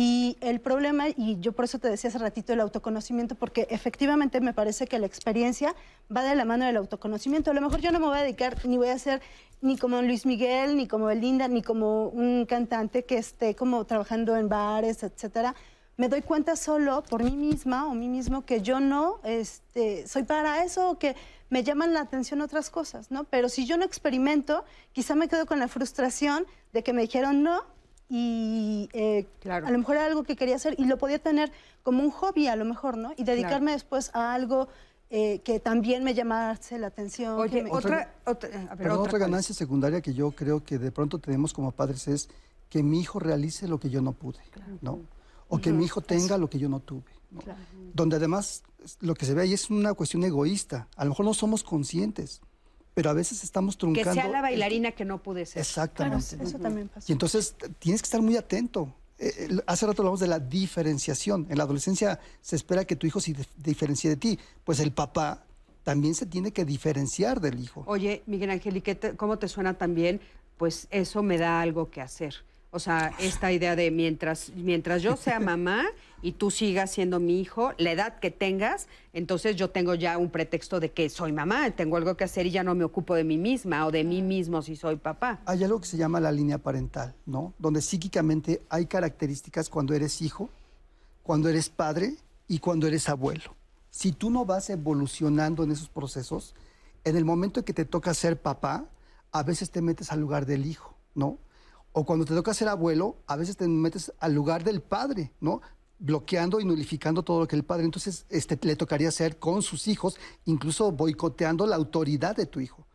Y el problema, y yo por eso te decía hace ratito el autoconocimiento, porque efectivamente me parece que la experiencia va de la mano del autoconocimiento. A lo mejor yo no me voy a dedicar, ni voy a ser ni como Luis Miguel, ni como Belinda, ni como un cantante que esté como trabajando en bares, etcétera. Me doy cuenta solo por mí misma o mí mismo que yo no este, soy para eso que me llaman la atención otras cosas, ¿no? Pero si yo no experimento, quizá me quedo con la frustración de que me dijeron no y eh, a lo mejor era algo que quería hacer y lo podía tener como un hobby a lo mejor, ¿no? Y dedicarme después a algo eh, que también me llamase la atención. Oye, que me- otra, otra, a ver, Perdón, otra, cuál es? ganancia secundaria que yo creo que de pronto tenemos como padres es que mi hijo realice lo que yo no pude, ¿no? O que mi hijo tenga lo que yo no tuve. ¿no? Donde además lo que se ve ahí es una cuestión egoísta. A lo mejor no somos conscientes, pero a veces estamos Que truncando. sea la bailarina que no pude ser. Exactamente. Claro, eso también pasa. Y entonces tienes que estar muy atento. Eh, eh, hace rato hablamos de la diferenciación. En la adolescencia se espera que tu hijo se dif- diferencie de ti. Pues el papá también se tiene que diferenciar del hijo. Oye, Miguel Ángel, ¿y qué te- cómo te suena también? Pues eso me da algo que hacer. O sea, esta idea de mientras, mientras yo sea mamá y tú sigas siendo mi hijo, la edad que tengas, entonces yo tengo ya un pretexto de que soy mamá, tengo algo que hacer y ya no me ocupo de mí misma o de mí mismo si soy papá. Hay algo que se llama la línea parental, ¿no? Donde psíquicamente hay características cuando eres hijo, cuando eres padre y cuando eres abuelo. Si tú no vas evolucionando en esos procesos, en el momento en que te toca ser papá, a veces te metes al lugar del hijo, ¿no? O cuando te toca ser abuelo, a veces te metes al lugar del padre, ¿no? bloqueando y nulificando todo lo que el padre entonces este, le tocaría hacer con sus hijos, incluso boicoteando la autoridad de tu hijo.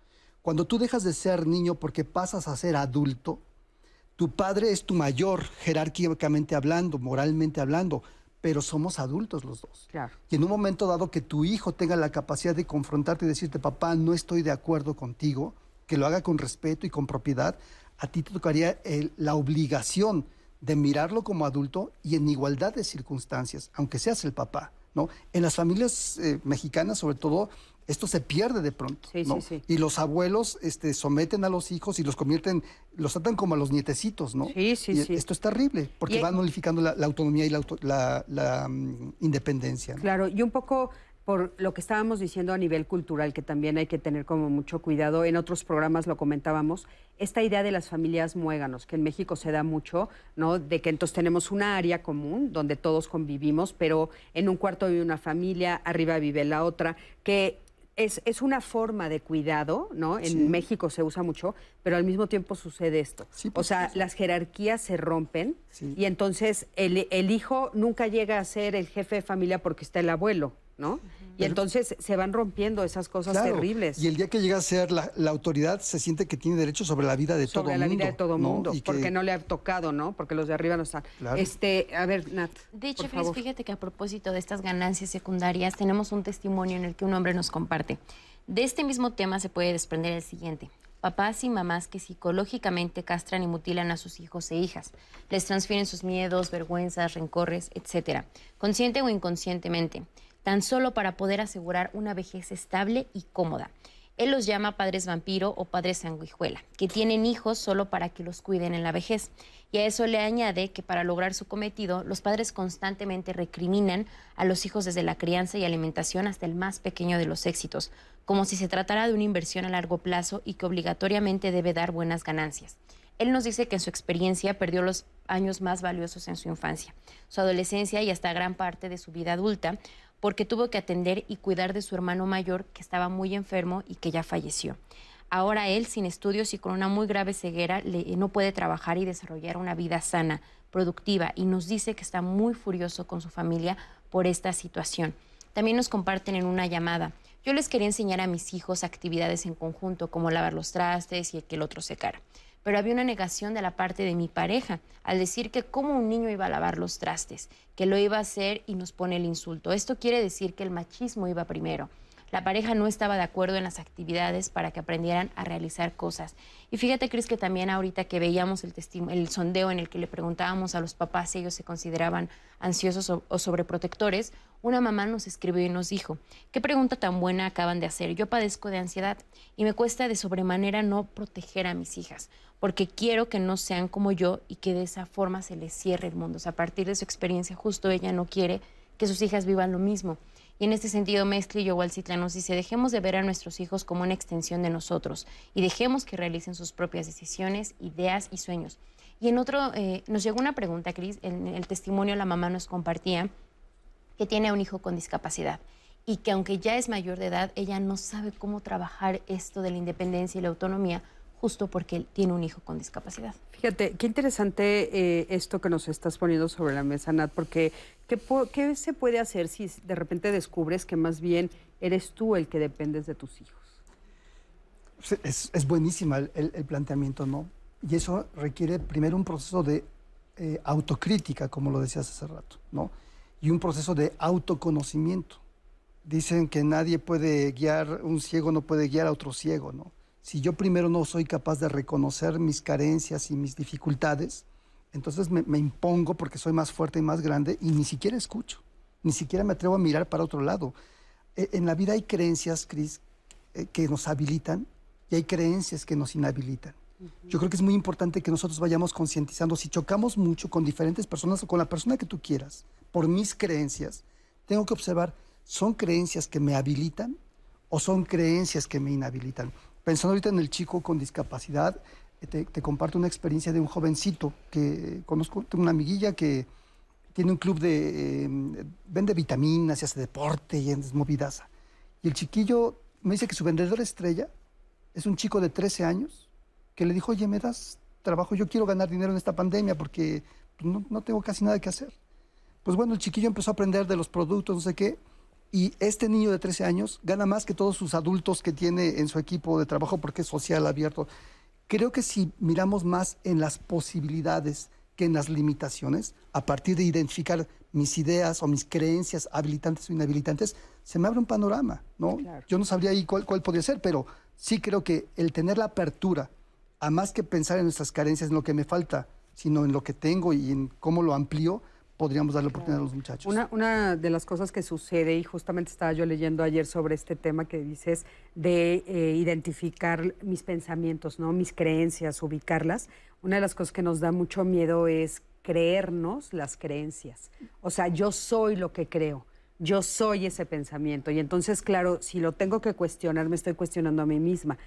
Cuando tú dejas de ser niño porque pasas a ser adulto, tu padre es tu mayor jerárquicamente hablando, moralmente hablando, pero somos adultos los dos. Claro. Y en un momento dado que tu hijo tenga la capacidad de confrontarte y decirte, papá, no estoy de acuerdo contigo, que lo haga con respeto y con propiedad, a ti te tocaría el- la obligación de mirarlo como adulto y en igualdad de circunstancias, aunque seas el papá, ¿no? En las familias eh, mexicanas, sobre todo, esto se pierde de pronto, Sí, ¿no? sí, sí. Y los abuelos este, someten a los hijos y los convierten, los tratan como a los nietecitos, ¿no? Sí, sí, Y sí. Esto es terrible, porque Y- va nulificando la, la autonomía y la, auto- la- la, mm, independencia. ¿no? Claro, y un poco por lo que estábamos diciendo a nivel cultural, que también hay que tener como mucho cuidado, en otros programas lo comentábamos, esta idea de las familias muéganos, que en México se da mucho, ¿no? De que entonces tenemos una área común donde todos convivimos, pero en un cuarto vive una familia, arriba vive la otra, que es, es una forma de cuidado, ¿no? En Sí. México se usa mucho, pero al mismo tiempo sucede esto. o sea, las jerarquías se rompen y entonces el, el hijo nunca llega a ser el jefe de familia porque está el abuelo, ¿no? Y entonces se van rompiendo esas cosas Claro, terribles. Y el día que llega a ser la, la autoridad, se siente que tiene derecho sobre la vida de todo sobre mundo. la vida de todo ¿no? mundo, Y que- porque no le ha tocado, ¿no? Porque los de arriba no están. Claro. Este, a ver, Nat. De hecho, por favor. fíjate que a propósito de estas ganancias secundarias, tenemos un testimonio en el que un hombre nos comparte. De este mismo tema se puede desprender el siguiente. Papás y mamás que psicológicamente castran y mutilan a sus hijos e hijas. Les transfieren sus miedos, vergüenzas, rencores, etc. Consciente o inconscientemente. Tan solo para poder asegurar una vejez estable y cómoda. Él los llama padres vampiro o padres sanguijuela, que tienen hijos solo para que los cuiden en la vejez. Y a eso le añade que para lograr su cometido, los padres constantemente recriminan a los hijos desde la crianza y alimentación hasta el más pequeño de los éxitos, como si se tratara de una inversión a largo plazo y que obligatoriamente debe dar buenas ganancias. Él nos dice que en su experiencia perdió los años más valiosos en su infancia, su adolescencia y hasta gran parte de su vida adulta, porque tuvo que atender y cuidar de su hermano mayor que estaba muy enfermo y que ya falleció. Ahora él, sin estudios y con una muy grave ceguera, no puede trabajar y desarrollar una vida sana, productiva, y nos dice que está muy furioso con su familia por esta situación. También nos comparten en una llamada. Yo les quería enseñar a mis hijos actividades en conjunto, como lavar los trastes y que el otro secara pero había una negación de la parte de mi pareja al decir que cómo un niño iba a lavar los trastes, que lo iba a hacer y nos pone el insulto. Esto quiere decir que el machismo iba primero. La pareja no estaba de acuerdo en las actividades para que aprendieran a realizar cosas. Y fíjate, Cris, que también ahorita que veíamos el, el sondeo en el que le preguntábamos a los papás si ellos se consideraban ansiosos o, o sobreprotectores, una mamá nos escribió y nos dijo, ¿qué pregunta tan buena acaban de hacer? Yo padezco de ansiedad y me cuesta de sobremanera no proteger a mis hijas porque quiero que no sean como yo y que de esa forma se les cierre el mundo. A partir de su experiencia, justo ella no quiere que sus hijas vivan lo mismo. Y en este sentido, Mezcli Yowalcitla nos dice, dejemos de ver a nuestros hijos como una extensión de nosotros y dejemos que realicen sus propias decisiones, ideas y sueños. Y en otro, eh, nos llegó una pregunta, Cris, en el testimonio la mamá nos compartía que tiene a un hijo con discapacidad y que aunque ya es mayor de edad, ella no sabe cómo trabajar esto de la independencia y la autonomía justo porque él tiene un hijo con discapacidad. Fíjate, qué interesante eh, esto que nos estás poniendo sobre la mesa, Nat, porque ¿qué, se puede hacer si de repente descubres que más bien eres tú el que dependes de tus hijos? Es, buenísima el, planteamiento, ¿no? Y eso requiere primero un proceso de eh, autocrítica, como lo decías hace rato, ¿no? Y un proceso de autoconocimiento. Dicen que nadie puede guiar, un ciego no puede guiar a otro ciego, ¿no? Si yo primero no soy capaz de reconocer mis carencias y mis dificultades, entonces me, impongo porque soy más fuerte y más grande y ni siquiera escucho, ni siquiera me atrevo a mirar para otro lado. E, en la vida hay creencias, Cris, eh, que nos habilitan y hay creencias que nos inhabilitan. Yo creo que es muy importante que nosotros vayamos concientizando. Si chocamos mucho con diferentes personas o con la persona que tú quieras, por mis creencias, tengo que observar, ¿son creencias que me habilitan o son creencias que me inhabilitan? Pensando ahorita en el chico con discapacidad, eh, te, comparto una experiencia de un jovencito que conozco, tengo una amiguilla que tiene un club de, eh, vende vitaminas y hace deporte y es movidaza. Y el chiquillo me dice que su vendedor estrella es un chico de 13 años que le dijo, oye, me das trabajo, yo quiero ganar dinero en esta pandemia porque no, no tengo casi nada que hacer. Pues bueno, el chiquillo empezó a aprender de los productos, no sé qué, y este niño de 13 años gana más que todos sus adultos que tiene en su equipo de trabajo porque es social, abierto. Creo que si miramos más en las posibilidades que en las limitaciones, a partir de identificar mis ideas o mis creencias habilitantes o inhabilitantes, se me abre un panorama, ¿no? Yo no sabría ahí cuál, cuál podría ser, pero sí creo que el tener la apertura, a más que pensar en nuestras carencias, en lo que me falta, sino en lo que tengo y en cómo lo amplío, podríamos darle oportunidad a los muchachos. Una, una, de las cosas que sucede, y justamente estaba yo leyendo ayer sobre este tema que dices, de eh, identificar mis pensamientos, ¿no? mis creencias, ubicarlas, una de las cosas que nos da mucho miedo es creernos las creencias. O sea, yo soy lo que creo, yo soy ese pensamiento. Y entonces, claro, si lo tengo que cuestionar, me estoy cuestionando a mí misma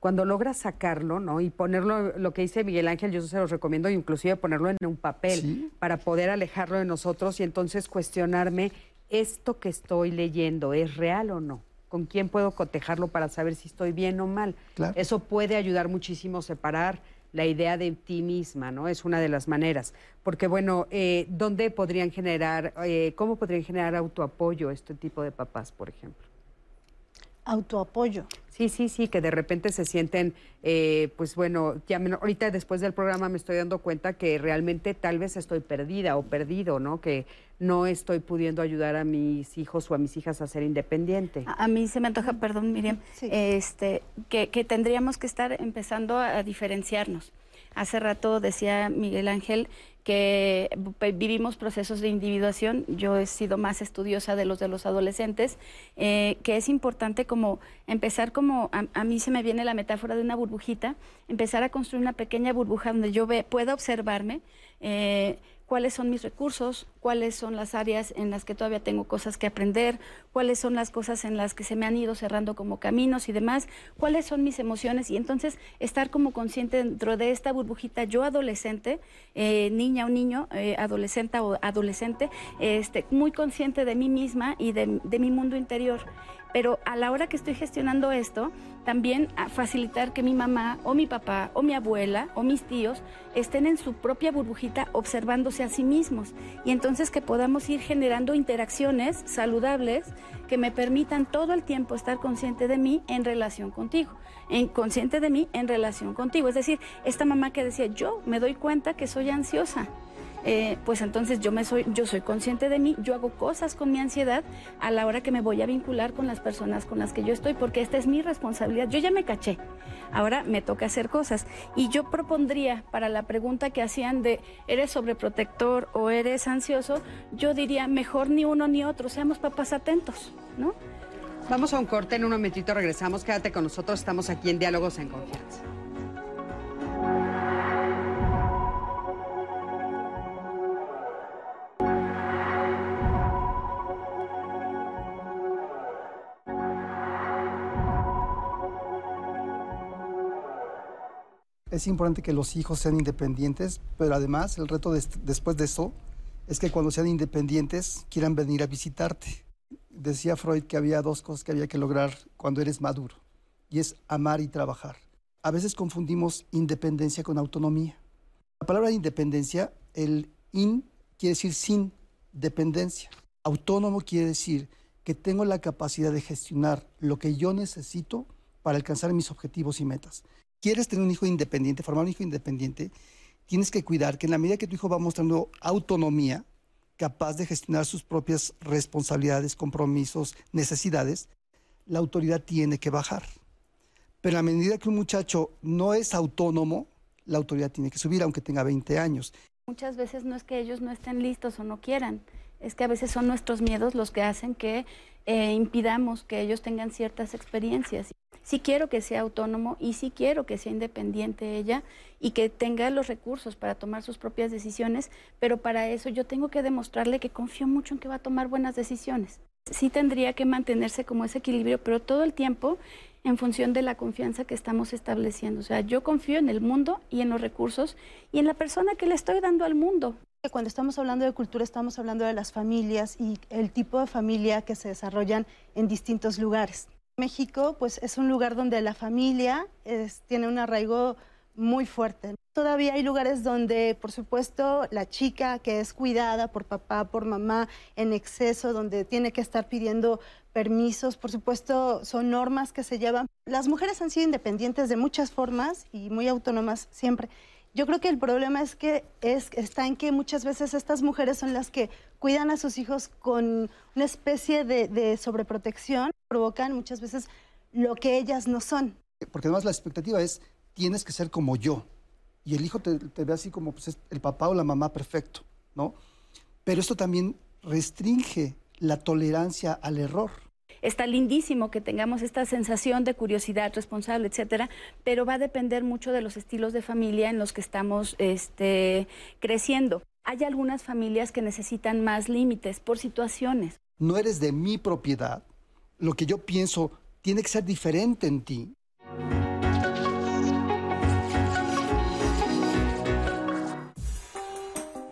cuando logras sacarlo, ¿no? Y ponerlo, lo que dice Miguel Ángel, yo se los recomiendo, inclusive ponerlo en un papel para poder alejarlo de nosotros y entonces cuestionarme, ¿esto que estoy leyendo es real o no? ¿Con quién puedo cotejarlo para saber si estoy bien o mal? Eso puede ayudar muchísimo a separar la idea de ti misma, ¿no? Es una de las maneras. Porque, bueno, eh, ¿dónde podrían generar, eh, cómo podrían generar autoapoyo este tipo de papás, por ejemplo? Autoapoyo. Sí, sí, sí, que de repente se sienten, eh, pues bueno, ya ahorita después del programa me estoy dando cuenta que realmente tal vez estoy perdida o perdido, ¿no? Que no estoy pudiendo ayudar a mis hijos o a mis hijas a ser independiente. A, mí se me antoja, perdón Miriam, este, que, tendríamos que estar empezando a, diferenciarnos. Hace rato decía Miguel Ángel que vivimos procesos de individuación, yo he sido más estudiosa de los de los adolescentes, eh, que es importante como empezar como, a, mí se me viene la metáfora de una burbujita, empezar a construir una pequeña burbuja donde yo ve, pueda observarme, eh, cuáles son mis recursos, cuáles son las áreas en las que todavía tengo cosas que aprender, cuáles son las cosas en las que se me han ido cerrando como caminos y demás, cuáles son mis emociones y entonces estar como consciente dentro de esta burbujita, yo adolescente, eh, niña o niño, eh, adolescente o adolescente, este, muy consciente de mí misma y de, de mi mundo interior pero a la hora que estoy gestionando esto, también a facilitar que mi mamá o mi papá o mi abuela o mis tíos estén en su propia burbujita observándose a sí mismos y entonces que podamos ir generando interacciones saludables que me permitan todo el tiempo estar consciente de mí en relación contigo, en consciente de mí en relación contigo. Es decir, esta mamá que decía, yo me doy cuenta que soy ansiosa eh, pues entonces yo, me soy, yo soy consciente de mí, yo hago cosas con mi ansiedad a la hora que me voy a vincular con las personas con las que yo estoy, porque esta es mi responsabilidad. Yo ya me caché, ahora me toca hacer cosas. Y yo propondría para la pregunta que hacían de, ¿eres sobreprotector o eres ansioso? Yo diría, mejor ni uno ni otro, seamos papás atentos, ¿no? Vamos a un corte, en un momentito regresamos, quédate con nosotros, estamos aquí en Diálogos en Confianza. Es importante que los hijos sean independientes, pero además el reto después de eso es que cuando sean independientes quieran venir a visitarte. Decía Freud que había dos cosas que había que lograr cuando eres maduro, y es amar y trabajar. A veces confundimos independencia con autonomía. La palabra independencia, el in quiere decir sin dependencia. Autónomo quiere decir que tengo la capacidad de gestionar lo que yo necesito para alcanzar mis objetivos y metas quieres tener un hijo independiente, formar un hijo independiente, tienes que cuidar que en la medida que tu hijo va mostrando autonomía, capaz de gestionar sus propias responsabilidades, compromisos, necesidades, la autoridad tiene que bajar. Pero a medida que un muchacho no es autónomo, la autoridad tiene que subir, aunque tenga 20 años. Muchas veces no es que ellos no estén listos o no quieran, es que a veces son nuestros miedos los que hacen que eh, impidamos que ellos tengan ciertas experiencias sí quiero que sea autónomo y sí quiero que sea independiente ella y que tenga los recursos para tomar sus propias decisiones, pero para eso yo tengo que demostrarle que confío mucho en que va a tomar buenas decisiones. Sí tendría que mantenerse como ese equilibrio, pero todo el tiempo en función de la confianza que estamos estableciendo. O sea, yo confío en el mundo y en los recursos y en la persona que le estoy dando al mundo. Cuando estamos hablando de cultura, estamos hablando de las familias y el tipo de familia que se desarrollan en distintos lugares. México pues es un lugar donde la familia tiene un arraigo muy fuerte. Todavía hay lugares donde, por supuesto, la chica que es cuidada por papá, por mamá, en exceso, donde tiene que estar pidiendo permisos, por supuesto, son normas que se llevan. Las mujeres han sido independientes de muchas formas y muy autónomas siempre. Yo creo que el problema es que es, está en que muchas veces estas mujeres son las que cuidan a sus hijos con una especie de, sobreprotección, provocan muchas veces lo que ellas no son. Porque además la expectativa es, tienes que ser como yo. Y el hijo te, ve así como pues, el papá o la mamá perfecto, ¿no? Pero esto también restringe la tolerancia al error está lindísimo que tengamos esta sensación de curiosidad responsable, etcétera, pero va a depender mucho de los estilos de familia en los que estamos este, creciendo. Hay algunas familias que necesitan más límites por situaciones. No eres de mi propiedad. Lo que yo pienso tiene que ser diferente en ti.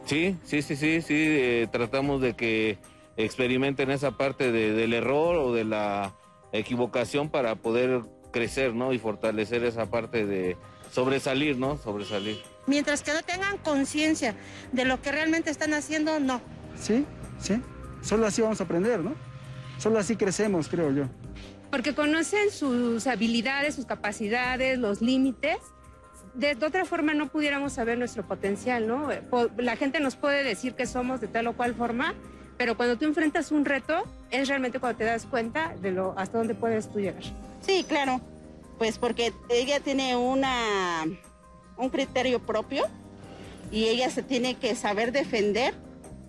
Sí, sí, sí, sí, sí. Eh, tratamos de que experimenten esa parte del error o de la equivocación para poder crecer, ¿no? Y fortalecer esa parte de sobresalir, ¿no? Sobresalir. Mientras que no tengan conciencia de lo que realmente están haciendo, no. Sí, sí. Solo así vamos a aprender, ¿no? Solo así crecemos, creo yo. Porque conocen sus habilidades, sus capacidades, los límites. De, de, otra forma no pudiéramos saber nuestro potencial, ¿no? La gente nos puede decir que somos de tal o cual forma, pero cuando tú enfrentas un reto, es realmente cuando te das cuenta de lo hasta dónde puedes tú llegar. Sí, claro. Pues porque ella tiene una un criterio propio y ella se tiene que saber defender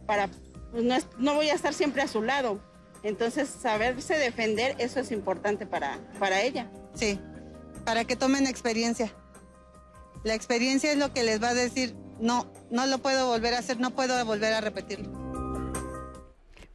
para, pues, no, es- no voy a estar siempre a su lado. Entonces, saberse defender, eso es importante para, para ella. Sí, para que tomen experiencia. La experiencia es lo que les va a decir, no, no lo puedo volver a hacer, no puedo volver a repetirlo.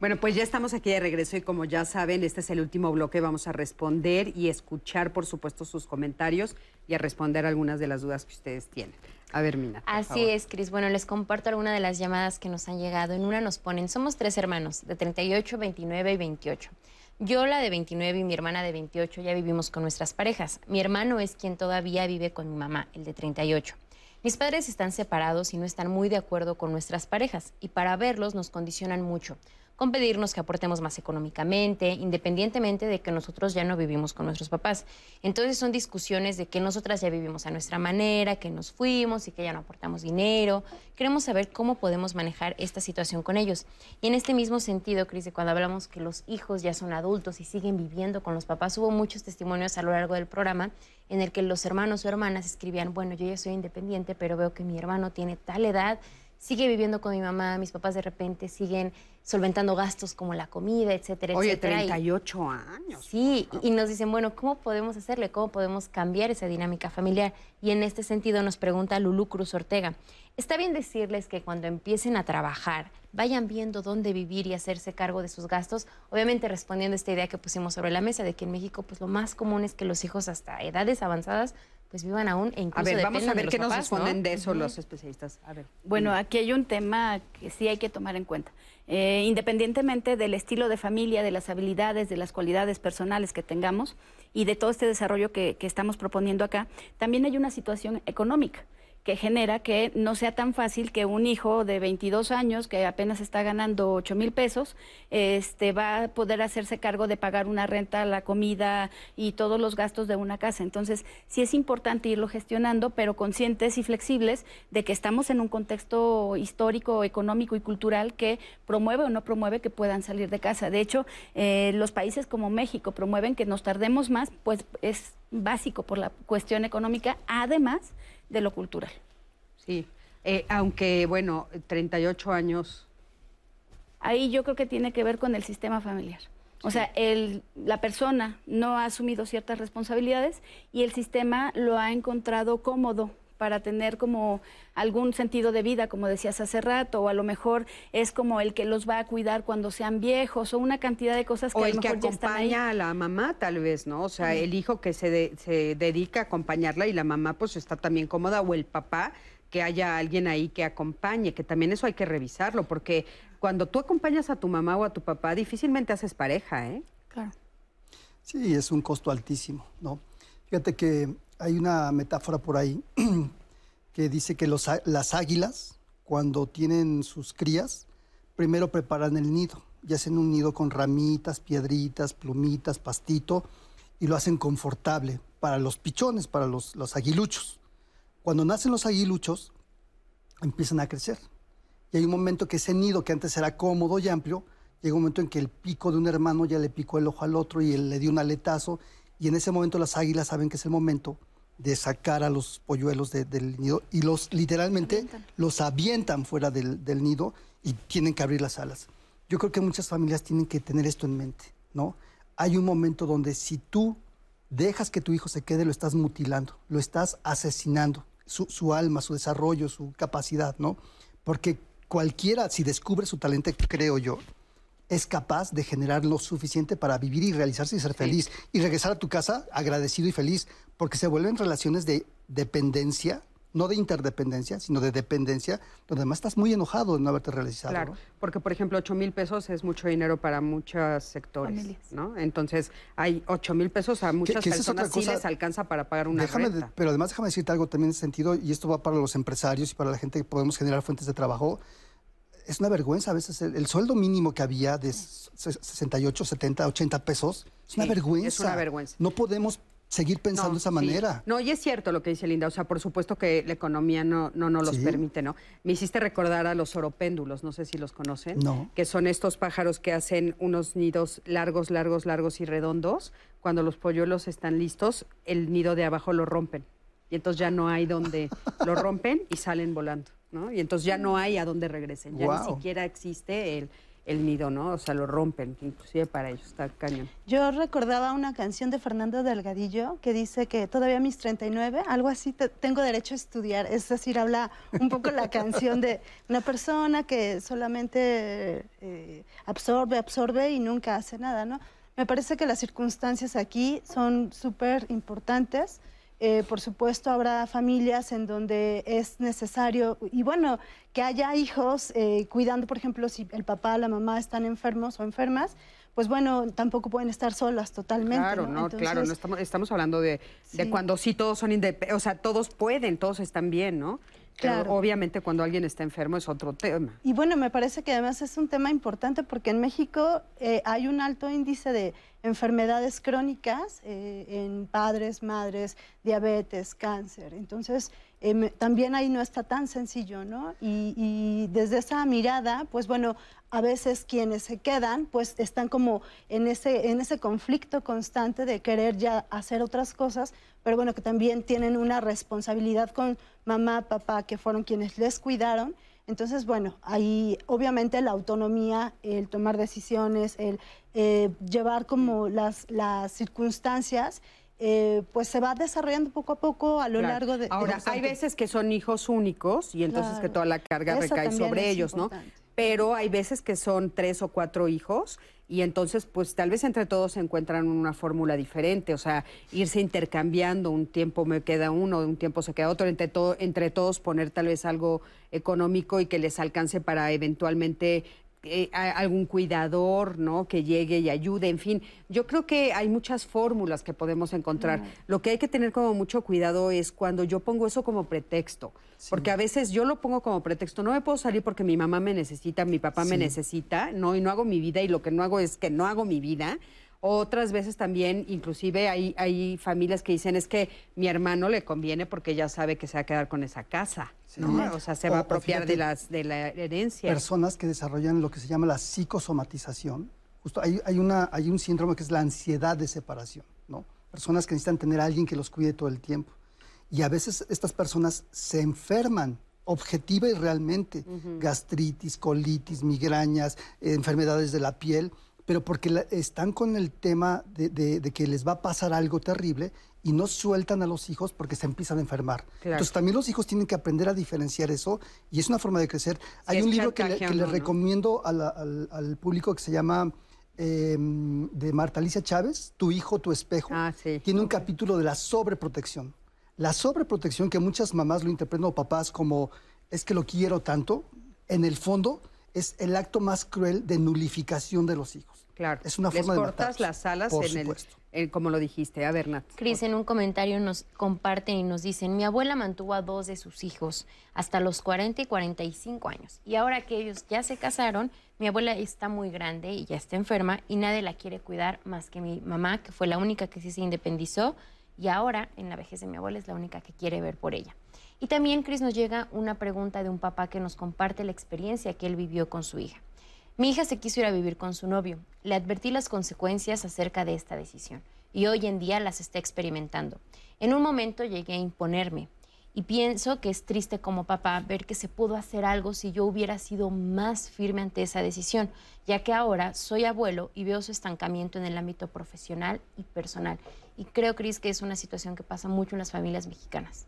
Bueno, pues ya estamos aquí de regreso y como ya saben, este es el último bloque. Vamos a responder y escuchar, por supuesto, sus comentarios y a responder algunas de las dudas que ustedes tienen. A ver, Mina. Así favor. es, Cris. Bueno, les comparto algunas de las llamadas que nos han llegado. En una nos ponen, somos tres hermanos, de 38, 29 y 28. Yo, la de 29 y mi hermana de 28, ya vivimos con nuestras parejas. Mi hermano es quien todavía vive con mi mamá, el de 38. Mis padres están separados y no están muy de acuerdo con nuestras parejas, y para verlos nos condicionan mucho, con pedirnos que aportemos más económicamente, independientemente de que nosotros ya no vivimos con nuestros papás. Entonces son discusiones de que nosotras ya vivimos a nuestra manera, que nos fuimos y que ya no aportamos dinero. Queremos saber cómo podemos manejar esta situación con ellos. Y en este mismo sentido, Cris, cuando hablamos que los hijos ya son adultos y siguen viviendo con los papás, hubo muchos testimonios a lo largo del programa en el que los hermanos o hermanas escribían, bueno, yo ya soy independiente, pero veo que mi hermano tiene tal edad, sigue viviendo con mi mamá, mis papás de repente siguen solventando gastos como la comida, etcétera, Oye, etcétera. y- 38 años. Sí, y y nos dicen, bueno, ¿cómo podemos hacerle? ¿Cómo podemos cambiar esa dinámica familiar? Y en este sentido nos pregunta Lulú Cruz Ortega, ¿está bien decirles que cuando empiecen a trabajar vayan viendo dónde vivir y hacerse cargo de sus gastos? Obviamente respondiendo a esta idea que pusimos sobre la mesa de que en México pues lo más común es que los hijos hasta edades avanzadas pues vivan aún e incluso A ver, vamos a ver qué nos responden de eso los especialistas. A ver. Bueno, aquí hay un tema que sí hay que tomar en cuenta. Eh, independientemente del estilo de familia, de las habilidades, de las cualidades personales que tengamos y de todo este desarrollo que, que estamos proponiendo acá, también hay una situación económica que genera que no sea tan fácil que un hijo de 22 años que apenas está ganando 8 mil pesos este, va a poder hacerse cargo de pagar una renta, la comida y todos los gastos de una casa. Entonces, sí es importante irlo gestionando, pero conscientes y flexibles de que estamos en un contexto histórico, económico y cultural que promueve o no promueve que puedan salir de casa. De hecho, eh, los países como México promueven que nos tardemos más, pues es básico por la cuestión económica, además de lo cultural. Sí, Eh, aunque, bueno, 38 años. Ahí yo creo que tiene que ver con el sistema familiar. O sea, el, la persona no ha asumido ciertas responsabilidades y el sistema lo ha encontrado cómodo para tener como algún sentido de vida, como decías hace rato, o a lo mejor es como el que los va a cuidar cuando sean viejos, o una cantidad de cosas que O a lo el que mejor ya están ahí. acompaña a la mamá, tal vez, ¿no? O sea, el hijo que se, de- se dedica a acompañarla y la mamá pues está también cómoda, o el papá, que haya alguien ahí que acompañe, que también eso hay que revisarlo, porque cuando tú acompañas a tu mamá o a tu papá, difícilmente haces pareja, ¿eh? Claro. Sí, es un costo altísimo, ¿no? Fíjate que hay una metáfora por ahí <clears throat> que dice que las águilas, cuando tienen sus crías, primero preparan el nido y hacen un nido con ramitas, piedritas, plumitas, pastito, y lo hacen confortable para los pichones, para los, los aguiluchos. Cuando nacen los aguiluchos, empiezan a crecer. Y hay un momento que ese nido que antes era cómodo y amplio, llega un momento en que el pico de un hermano ya le picó el ojo al otro y él le dio un aletazo. Y en ese momento las águilas saben que es el momento de sacar a los polluelos de- del nido y los literalmente los avientan fuera del, del nido y tienen que abrir las alas. Yo creo que muchas familias tienen que tener esto en mente, ¿no? Hay un momento donde si tú dejas que tu hijo se quede, lo estás mutilando, lo estás asesinando, su, su alma, su desarrollo, su capacidad, ¿no? Porque cualquiera, si descubre su talento, creo yo, es capaz de generar lo suficiente para vivir y realizarse y ser feliz. Y regresar a tu casa agradecido y feliz, porque se vuelven relaciones de dependencia, no de interdependencia, sino de dependencia, donde además estás muy enojado de no haberte realizado. Claro, ¿no? porque por ejemplo 8 mil pesos es mucho dinero para muchos sectores, Familias. ¿no? Entonces hay 8 mil pesos a muchas personas sí les alcanza para pagar una Déjame de- renta. pero además déjame decirte algo también en ese sentido, y esto va para los empresarios y para la gente que podemos generar fuentes de trabajo. Es una vergüenza a veces el, el sueldo mínimo que había de s- 68, 70, 80 pesos. Es una Sí, vergüenza. es una vergüenza. No podemos seguir pensando de esa sí. manera. No, y es cierto lo que dice Linda, o sea, por supuesto que la economía no no, no los Sí. permite, ¿no? Me hiciste recordar a los oropéndulos, no sé si los conocen, No. que son estos pájaros que hacen unos nidos largos, largos, largos y redondos. Cuando los polluelos están listos, el nido de abajo lo rompen. Y entonces ya no hay donde lo rompen y salen volando, ¿no? Y entonces ya no hay a dónde regresen, ya ni siquiera existe el, el nido, ¿no? O sea, lo rompen, inclusive para ellos está cañón. Yo recordaba una canción de Fernando Delgadillo que dice que todavía a mis 39, algo así, te- tengo derecho a estudiar. Es decir, habla un poco la canción de una persona que solamente eh, absorbe, absorbe y nunca hace nada, ¿no? Me parece que las circunstancias aquí son súper importantes. Eh, por supuesto, habrá familias en donde es necesario, y bueno, que haya hijos eh, cuidando, por ejemplo, si el papá, la mamá están enfermos o enfermas, pues bueno, tampoco pueden estar solas totalmente. Claro, no, claro, no estamos, estamos hablando de, de cuando sí todos son independientes, o sea, todos pueden, todos están bien, ¿no? Pero obviamente cuando alguien está enfermo es otro tema. Y bueno, me parece que además es un tema importante porque en México eh, hay un alto índice de enfermedades crónicas eh, en padres, madres, diabetes, cáncer. Entonces, me- también ahí no está tan sencillo, ¿no? Y, y desde esa mirada, pues bueno, a veces quienes se quedan, pues están como en ese, en ese conflicto constante de querer ya hacer otras cosas, pero bueno, que también tienen una responsabilidad con mamá, papá, que fueron quienes les cuidaron. Entonces, bueno, ahí obviamente la autonomía, el tomar decisiones, el eh, llevar como las, las circunstancias, eh, pues se va desarrollando poco a poco a lo Claro. largo de... Ahora, de- hay veces que son hijos únicos y entonces que toda la carga Eso recae sobre ellos, ¿no? Pero hay veces que son tres o cuatro hijos y entonces, pues tal vez entre todos se encuentran una fórmula diferente, o sea, irse intercambiando, un tiempo me queda uno, un tiempo se queda otro, entre, todo, entre todos poner tal vez algo económico y que les alcance para eventualmente eh, algún cuidador, ¿no? Que llegue y ayude, en fin. Yo creo que hay muchas fórmulas que podemos encontrar. Lo que hay que tener como mucho cuidado es cuando yo pongo eso como pretexto, porque a veces yo lo pongo como pretexto. No me puedo salir porque mi mamá me necesita, mi papá me necesita, no, y no hago mi vida y lo que no hago es que no hago mi vida. Otras veces también, inclusive hay, hay familias que dicen es que mi hermano le conviene porque ya sabe que se va a quedar con esa casa, ¿no? O sea, se va O- a o apropiar de, las, de la herencia. personas que desarrollan lo que se llama la psicosomatización. Justo hay, hay, una, hay un síndrome que es la ansiedad de separación, ¿no? Personas que necesitan tener a alguien que los cuide todo el tiempo. Y a veces estas personas se enferman objetiva y realmente. Gastritis, colitis, migrañas, eh, enfermedades de la piel, pero porque la- están con el tema de, de- de que les va a pasar algo terrible y no sueltan a los hijos porque se empiezan a enfermar. Claro. Entonces también los hijos tienen que aprender a diferenciar eso y es una forma de crecer. Hay un libro que le, chantaje o que le no, ¿no? recomiendo a la- al, al público que se llama eh, de Marta Alicia Chávez, Tu hijo, tu espejo. Ah, Tiene un capítulo de la sobreprotección. La sobreprotección que muchas mamás lo interpretan o papás como es que lo quiero tanto, en el fondo es el acto más cruel de nulificación de los hijos. Claro. Es una Les forma de cortas matarlos, las alas por en el, como lo dijiste. A ver, Nat. Cris, en un comentario nos comparten y nos dicen, mi abuela mantuvo a dos de sus hijos hasta los 40 y 45 años. Y ahora que ellos ya se casaron, mi abuela está muy grande y ya está enferma y nadie la quiere cuidar más que mi mamá, que fue la única que sí se independizó. Y ahora, en la vejez de mi abuela, es la única que quiere ver por ella. Y también, Cris, nos llega una pregunta de un papá que nos comparte la experiencia que él vivió con su hija. Mi hija se quiso ir a vivir con su novio. Le advertí las consecuencias acerca de esta decisión y hoy en día las está experimentando. En un momento llegué a imponerme y pienso que es triste como papá ver que se pudo hacer algo si yo hubiera sido más firme ante esa decisión, ya que ahora soy abuelo y veo su estancamiento en el ámbito profesional y personal. Y creo, Cris, que es una situación que pasa mucho en las familias mexicanas.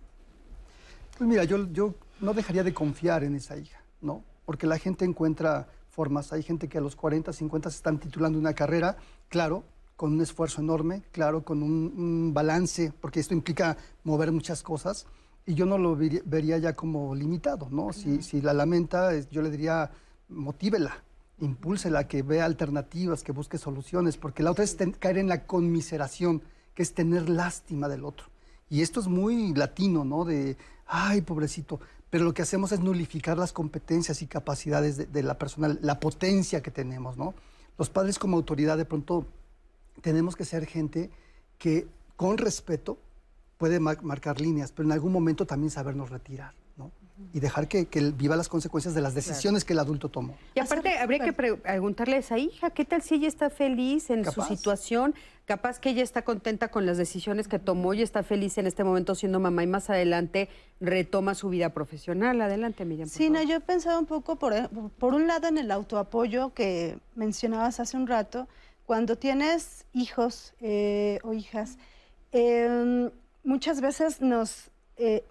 Pues mira, yo, yo no dejaría de confiar en esa hija, ¿no? Porque la gente encuentra formas. Hay gente que a los 40, 50 se están titulando una carrera, claro, con un esfuerzo enorme, claro, con un, un balance, porque esto implica mover muchas cosas. Y yo no lo vería, vería ya como limitado, ¿no? Si, si la lamenta, yo le diría, motívela, impúlsela, que vea alternativas, que busque soluciones, porque la otra es ten- caer en la conmiseración, que es tener lástima del otro. Y esto es muy latino, ¿no? De, ay, pobrecito. Pero lo que hacemos es nulificar las competencias y capacidades de, la persona, la potencia que tenemos, ¿no? Los padres como autoridad de pronto tenemos que ser gente que con respeto puede mar- marcar líneas, pero en algún momento también sabernos retirar. Y dejar que, que él viva las consecuencias de las decisiones que el adulto tomó. Y aparte, habría que pre- preguntarle a esa hija, ¿qué tal si ella está feliz en Capaz. su situación? Capaz que ella está contenta con las decisiones que tomó y está feliz en este momento siendo mamá y más adelante retoma su vida profesional. Adelante, Miriam. por Sí, no, yo he pensado un poco, por, por un lado, en el autoapoyo que mencionabas hace un rato. Cuando tienes hijos eh, o hijas, eh, muchas veces nos eh,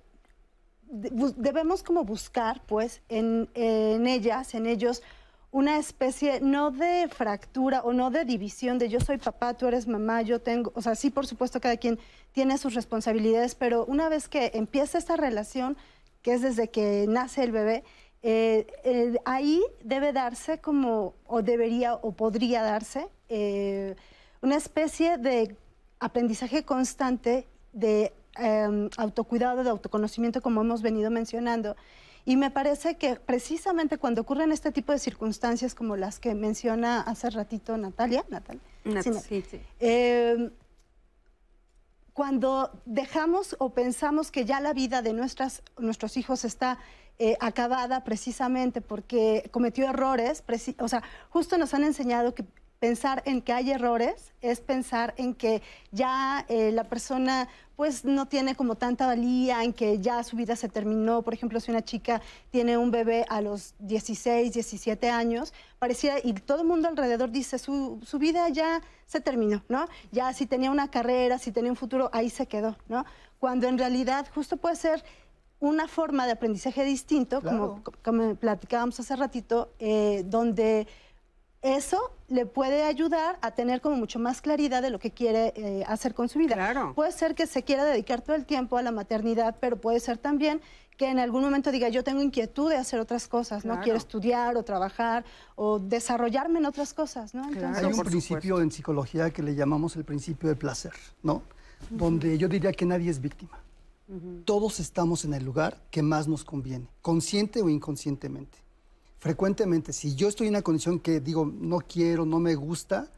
debemos como buscar, pues, en, ellas, en ellos, una especie no de fractura o no de división de yo soy papá, tú eres mamá, yo tengo, o sea, sí, por supuesto, cada quien tiene sus responsabilidades, pero una vez que empieza esta relación, que es desde que nace el bebé, eh, eh, ahí debe darse como, o debería, o podría darse, eh, una especie de aprendizaje constante de eh, autocuidado, de autoconocimiento, como hemos venido mencionando. Y me parece que precisamente cuando ocurren este tipo de circunstancias como las que menciona hace ratito Natalia, Natalia, Nat- sí, sí, sí. eh, cuando dejamos o pensamos que ya la vida de nuestras, nuestros hijos está eh, acabada precisamente porque cometió errores, o sea, justo nos han enseñado que pensar en que hay errores es pensar en que ya eh, la persona pues no tiene como tanta valía, en que ya su vida se terminó. Por ejemplo, si una chica tiene un bebé a los 16, 17 años, pareciera, y todo el mundo alrededor dice, su, su vida ya se terminó, ¿no? Ya si tenía una carrera, si tenía un futuro, ahí se quedó, ¿no? Cuando en realidad justo puede ser una forma de aprendizaje distinto, como, como platicábamos hace ratito, eh, donde eso le puede ayudar a tener como mucho más claridad de lo que quiere eh, hacer con su vida. Puede ser que se quiera dedicar todo el tiempo a la maternidad, pero puede ser también que en algún momento diga, yo tengo inquietud de hacer otras cosas, ¿no? Claro. Quiero estudiar o trabajar o desarrollarme en otras cosas, ¿no? Entonces, Hay un principio en psicología que le llamamos el principio del placer, ¿no? Donde yo diría que nadie es víctima. Todos estamos en el lugar que más nos conviene, consciente o inconscientemente. Frecuentemente, si yo estoy en una condición que digo, no quiero, no me gusta,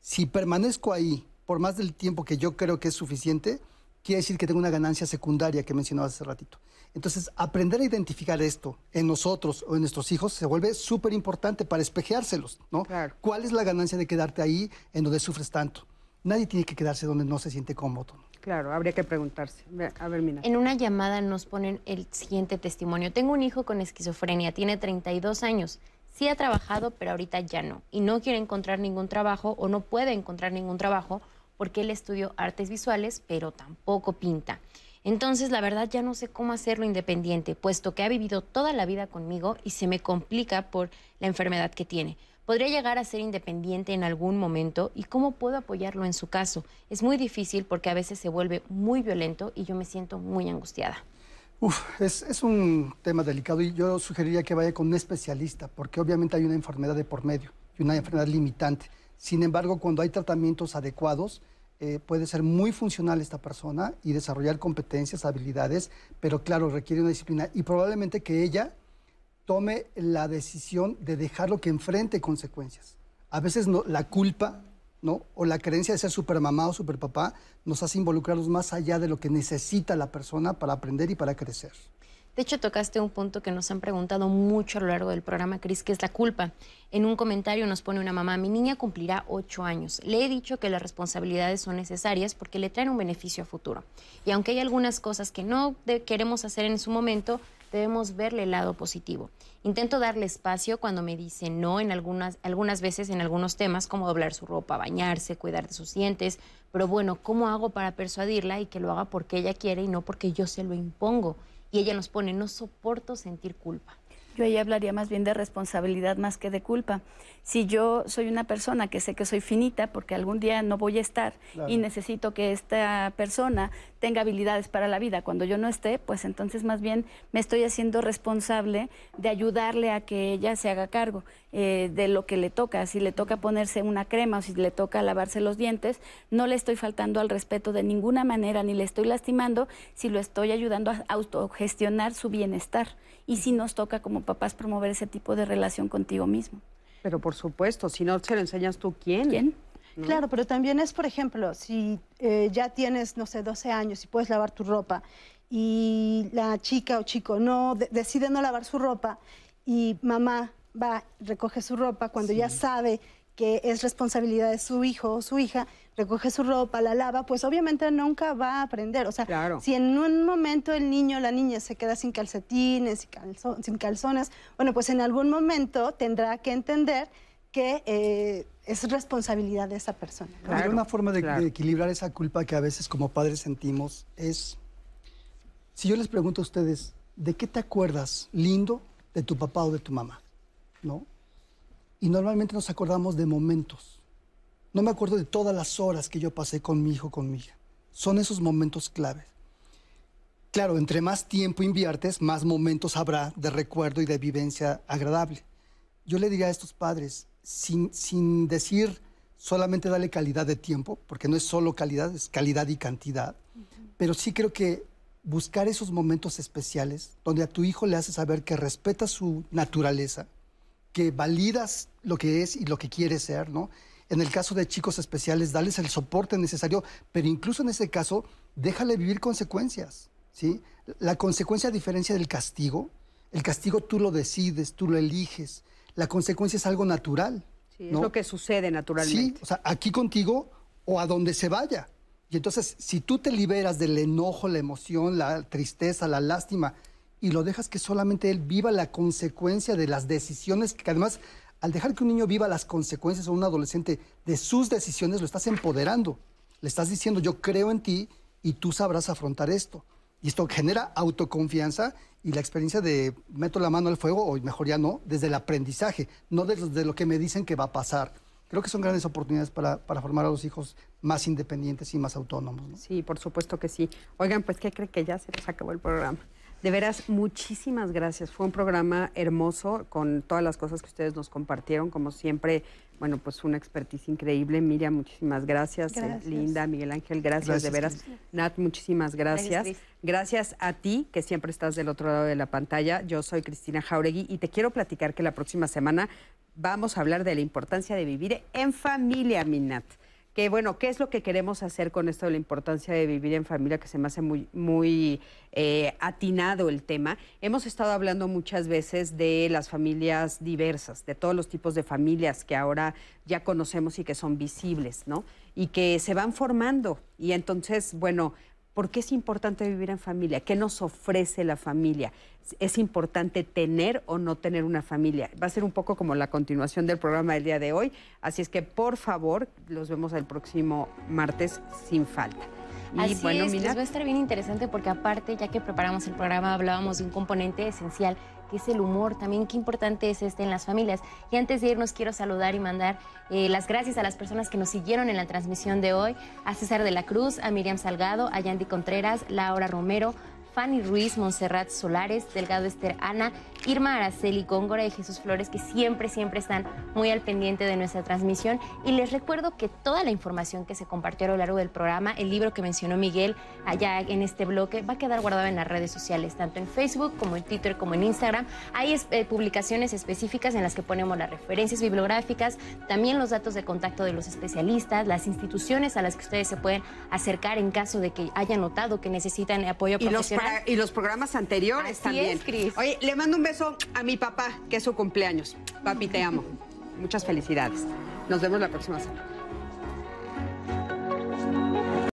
si permanezco ahí por más del tiempo que yo creo que es suficiente, quiere decir que tengo una ganancia secundaria que mencionaba hace ratito. Entonces, aprender a identificar esto en nosotros o en nuestros hijos se vuelve súper importante para espejeárselos, ¿no? ¿Cuál es la ganancia de quedarte ahí en donde sufres tanto? Nadie tiene que quedarse donde no se siente cómodo. Claro, habría que preguntarse. A ver, Mina. En una llamada nos ponen el siguiente testimonio. Tengo un hijo con esquizofrenia, tiene 32 años. Sí ha trabajado, pero ahorita ya no. Y no quiere encontrar ningún trabajo o no puede encontrar ningún trabajo porque él estudió artes visuales, pero tampoco pinta. Entonces, la verdad, ya no sé cómo hacerlo independiente, puesto que ha vivido toda la vida conmigo y se me complica por la enfermedad que tiene. ¿Podría llegar a ser independiente en algún momento? ¿Y cómo puedo apoyarlo en su caso? Es muy difícil porque a veces se vuelve muy violento y yo me siento muy angustiada. Uf, es, es un tema delicado y yo sugeriría que vaya con un especialista, porque obviamente hay una enfermedad de por medio y una enfermedad limitante. Sin embargo, cuando hay tratamientos adecuados, eh, puede ser muy funcional esta persona y desarrollar competencias, habilidades, pero claro, requiere una disciplina y probablemente que ella tome la decisión de dejarlo que enfrente consecuencias. A veces no, la culpa ¿no? o la creencia de ser supermamá o superpapá nos hace involucrarnos más allá de lo que necesita la persona para aprender y para crecer. De hecho, tocaste un punto que nos han preguntado mucho a lo largo del programa, Cris, que es la culpa. En un comentario nos pone una mamá, mi niña cumplirá ocho años. Le he dicho que las responsabilidades son necesarias porque le traen un beneficio a futuro. Y aunque hay algunas cosas que no queremos hacer en su momento, debemos verle el lado positivo. Intento darle espacio cuando me dice no en algunas, algunas veces en algunos temas, como doblar su ropa, bañarse, cuidar de sus dientes. Pero bueno, ¿cómo hago para persuadirla y que lo haga porque ella quiere y no porque yo se lo impongo? Y ella nos pone, no soporto sentir culpa. Yo ahí hablaría más bien de responsabilidad más que de culpa. Si yo soy una persona que sé que soy finita porque algún día no voy a estar Claro. y necesito que esta persona tenga habilidades para la vida cuando yo no esté, pues entonces más bien me estoy haciendo responsable de ayudarle a que ella se haga cargo eh, de lo que le toca. Si le toca ponerse una crema o si le toca lavarse los dientes, no le estoy faltando al respeto de ninguna manera ni le estoy lastimando si lo estoy ayudando a autogestionar su bienestar. Y si nos toca como papás promover ese tipo de relación contigo mismo. Pero por supuesto, si no se lo enseñas tú, ¿quién? ¿Quién? Claro, pero también es, por ejemplo, si eh, ya tienes, no sé, 12 años y puedes lavar tu ropa y la chica o chico no decide no lavar su ropa y mamá va, recoge su ropa cuando ya sabe que es responsabilidad de su hijo o su hija, recoge su ropa, la lava, pues obviamente nunca va a aprender. O sea, si en un momento el niño o la niña se queda sin calcetines, sin calzones, bueno, pues en algún momento tendrá que entender que eh, es responsabilidad de esa persona. una forma de, equilibrar esa culpa que a veces como padres sentimos es, si yo les pregunto a ustedes, ¿de qué te acuerdas lindo de tu papá o de tu mamá? ¿No? Y normalmente nos acordamos de momentos. No me acuerdo de todas las horas que yo pasé con mi hijo, con mi hija. Son esos momentos claves. Claro, entre más tiempo inviertes, más momentos habrá de recuerdo y de vivencia agradable. Yo le diría a estos padres, sin, decir solamente darle calidad de tiempo, porque no es solo calidad, es calidad y cantidad, pero sí creo que buscar esos momentos especiales donde a tu hijo le haces saber que respeta su naturaleza, que validas lo que es y lo que quiere ser, ¿no? En el caso de chicos especiales, darles el soporte necesario, pero incluso en ese caso, déjale vivir consecuencias, ¿sí? La consecuencia a diferencia del castigo, el castigo tú lo decides, tú lo eliges, la consecuencia es algo natural. Sí, es lo que sucede naturalmente. Sí, o sea, aquí contigo o a donde se vaya. Y entonces, si tú te liberas del enojo, la emoción, la tristeza, la lástima, y lo dejas que solamente él viva la consecuencia de las decisiones, que además, al dejar que un niño viva las consecuencias o un adolescente de sus decisiones, lo estás empoderando. Le estás diciendo, yo creo en ti y tú sabrás afrontar esto. Y esto genera autoconfianza y la experiencia de meto la mano al fuego, o mejor ya no, desde el aprendizaje, no desde lo que me dicen que va a pasar. Creo que son grandes oportunidades para, formar a los hijos más independientes y más autónomos. Sí, por supuesto que sí. Oigan, pues, ¿qué cree que ya se nos acabó el programa? De veras, muchísimas gracias. Fue un programa hermoso con todas las cosas que ustedes nos compartieron. Como siempre, bueno, pues una expertise increíble. Miriam, muchísimas gracias. Linda, Miguel Ángel, gracias, de veras. Nat, muchísimas gracias. gracias. a ti, que siempre estás del otro lado de la pantalla. Yo soy Cristina Jauregui y te quiero platicar que la próxima semana vamos a hablar de la importancia de vivir en familia, mi Nat que bueno, ¿qué es lo que queremos hacer con esto de la importancia de vivir en familia? Que se me hace muy, muy eh, atinado el tema. Hemos estado hablando muchas veces de las familias diversas, de todos los tipos de familias que ahora ya conocemos y que son visibles, ¿no? Y que se van formando. Y entonces, bueno, ¿Por qué es importante vivir en familia? ¿Qué nos ofrece la familia? ¿Es importante tener o no tener una familia? Va a ser un poco como la continuación del programa del día de hoy. Así es que, por favor, los vemos el próximo martes sin falta. Y Así bueno, es, les va a estar bien interesante porque aparte, ya que preparamos el programa, hablábamos de un componente esencial que es el humor también, qué importante es este en las familias. Y antes de irnos quiero saludar y mandar eh, las gracias a las personas que nos siguieron en la transmisión de hoy, a César de la Cruz, a Miriam Salgado, a Yandy Contreras, Laura Romero, Fanny Ruiz, Montserrat Solares, Delgado Esther Ana, Irma Araceli Góngora y Jesús Flores, que siempre, siempre están muy al pendiente de nuestra transmisión. Y les recuerdo que toda la información que se compartió a lo largo del programa, el libro que mencionó Miguel allá en este bloque, va a quedar guardado en las redes sociales, tanto en Facebook como en Twitter como en Instagram. Hay eh, publicaciones específicas en las que ponemos las referencias bibliográficas, también los datos de contacto de los especialistas, las instituciones a las que ustedes se pueden acercar en caso de que hayan notado que necesitan apoyo profesional y los programas anteriores también. Oye, le mando un beso a mi papá, que es su cumpleaños. Papi, te amo. Muchas felicidades. Nos vemos la próxima semana.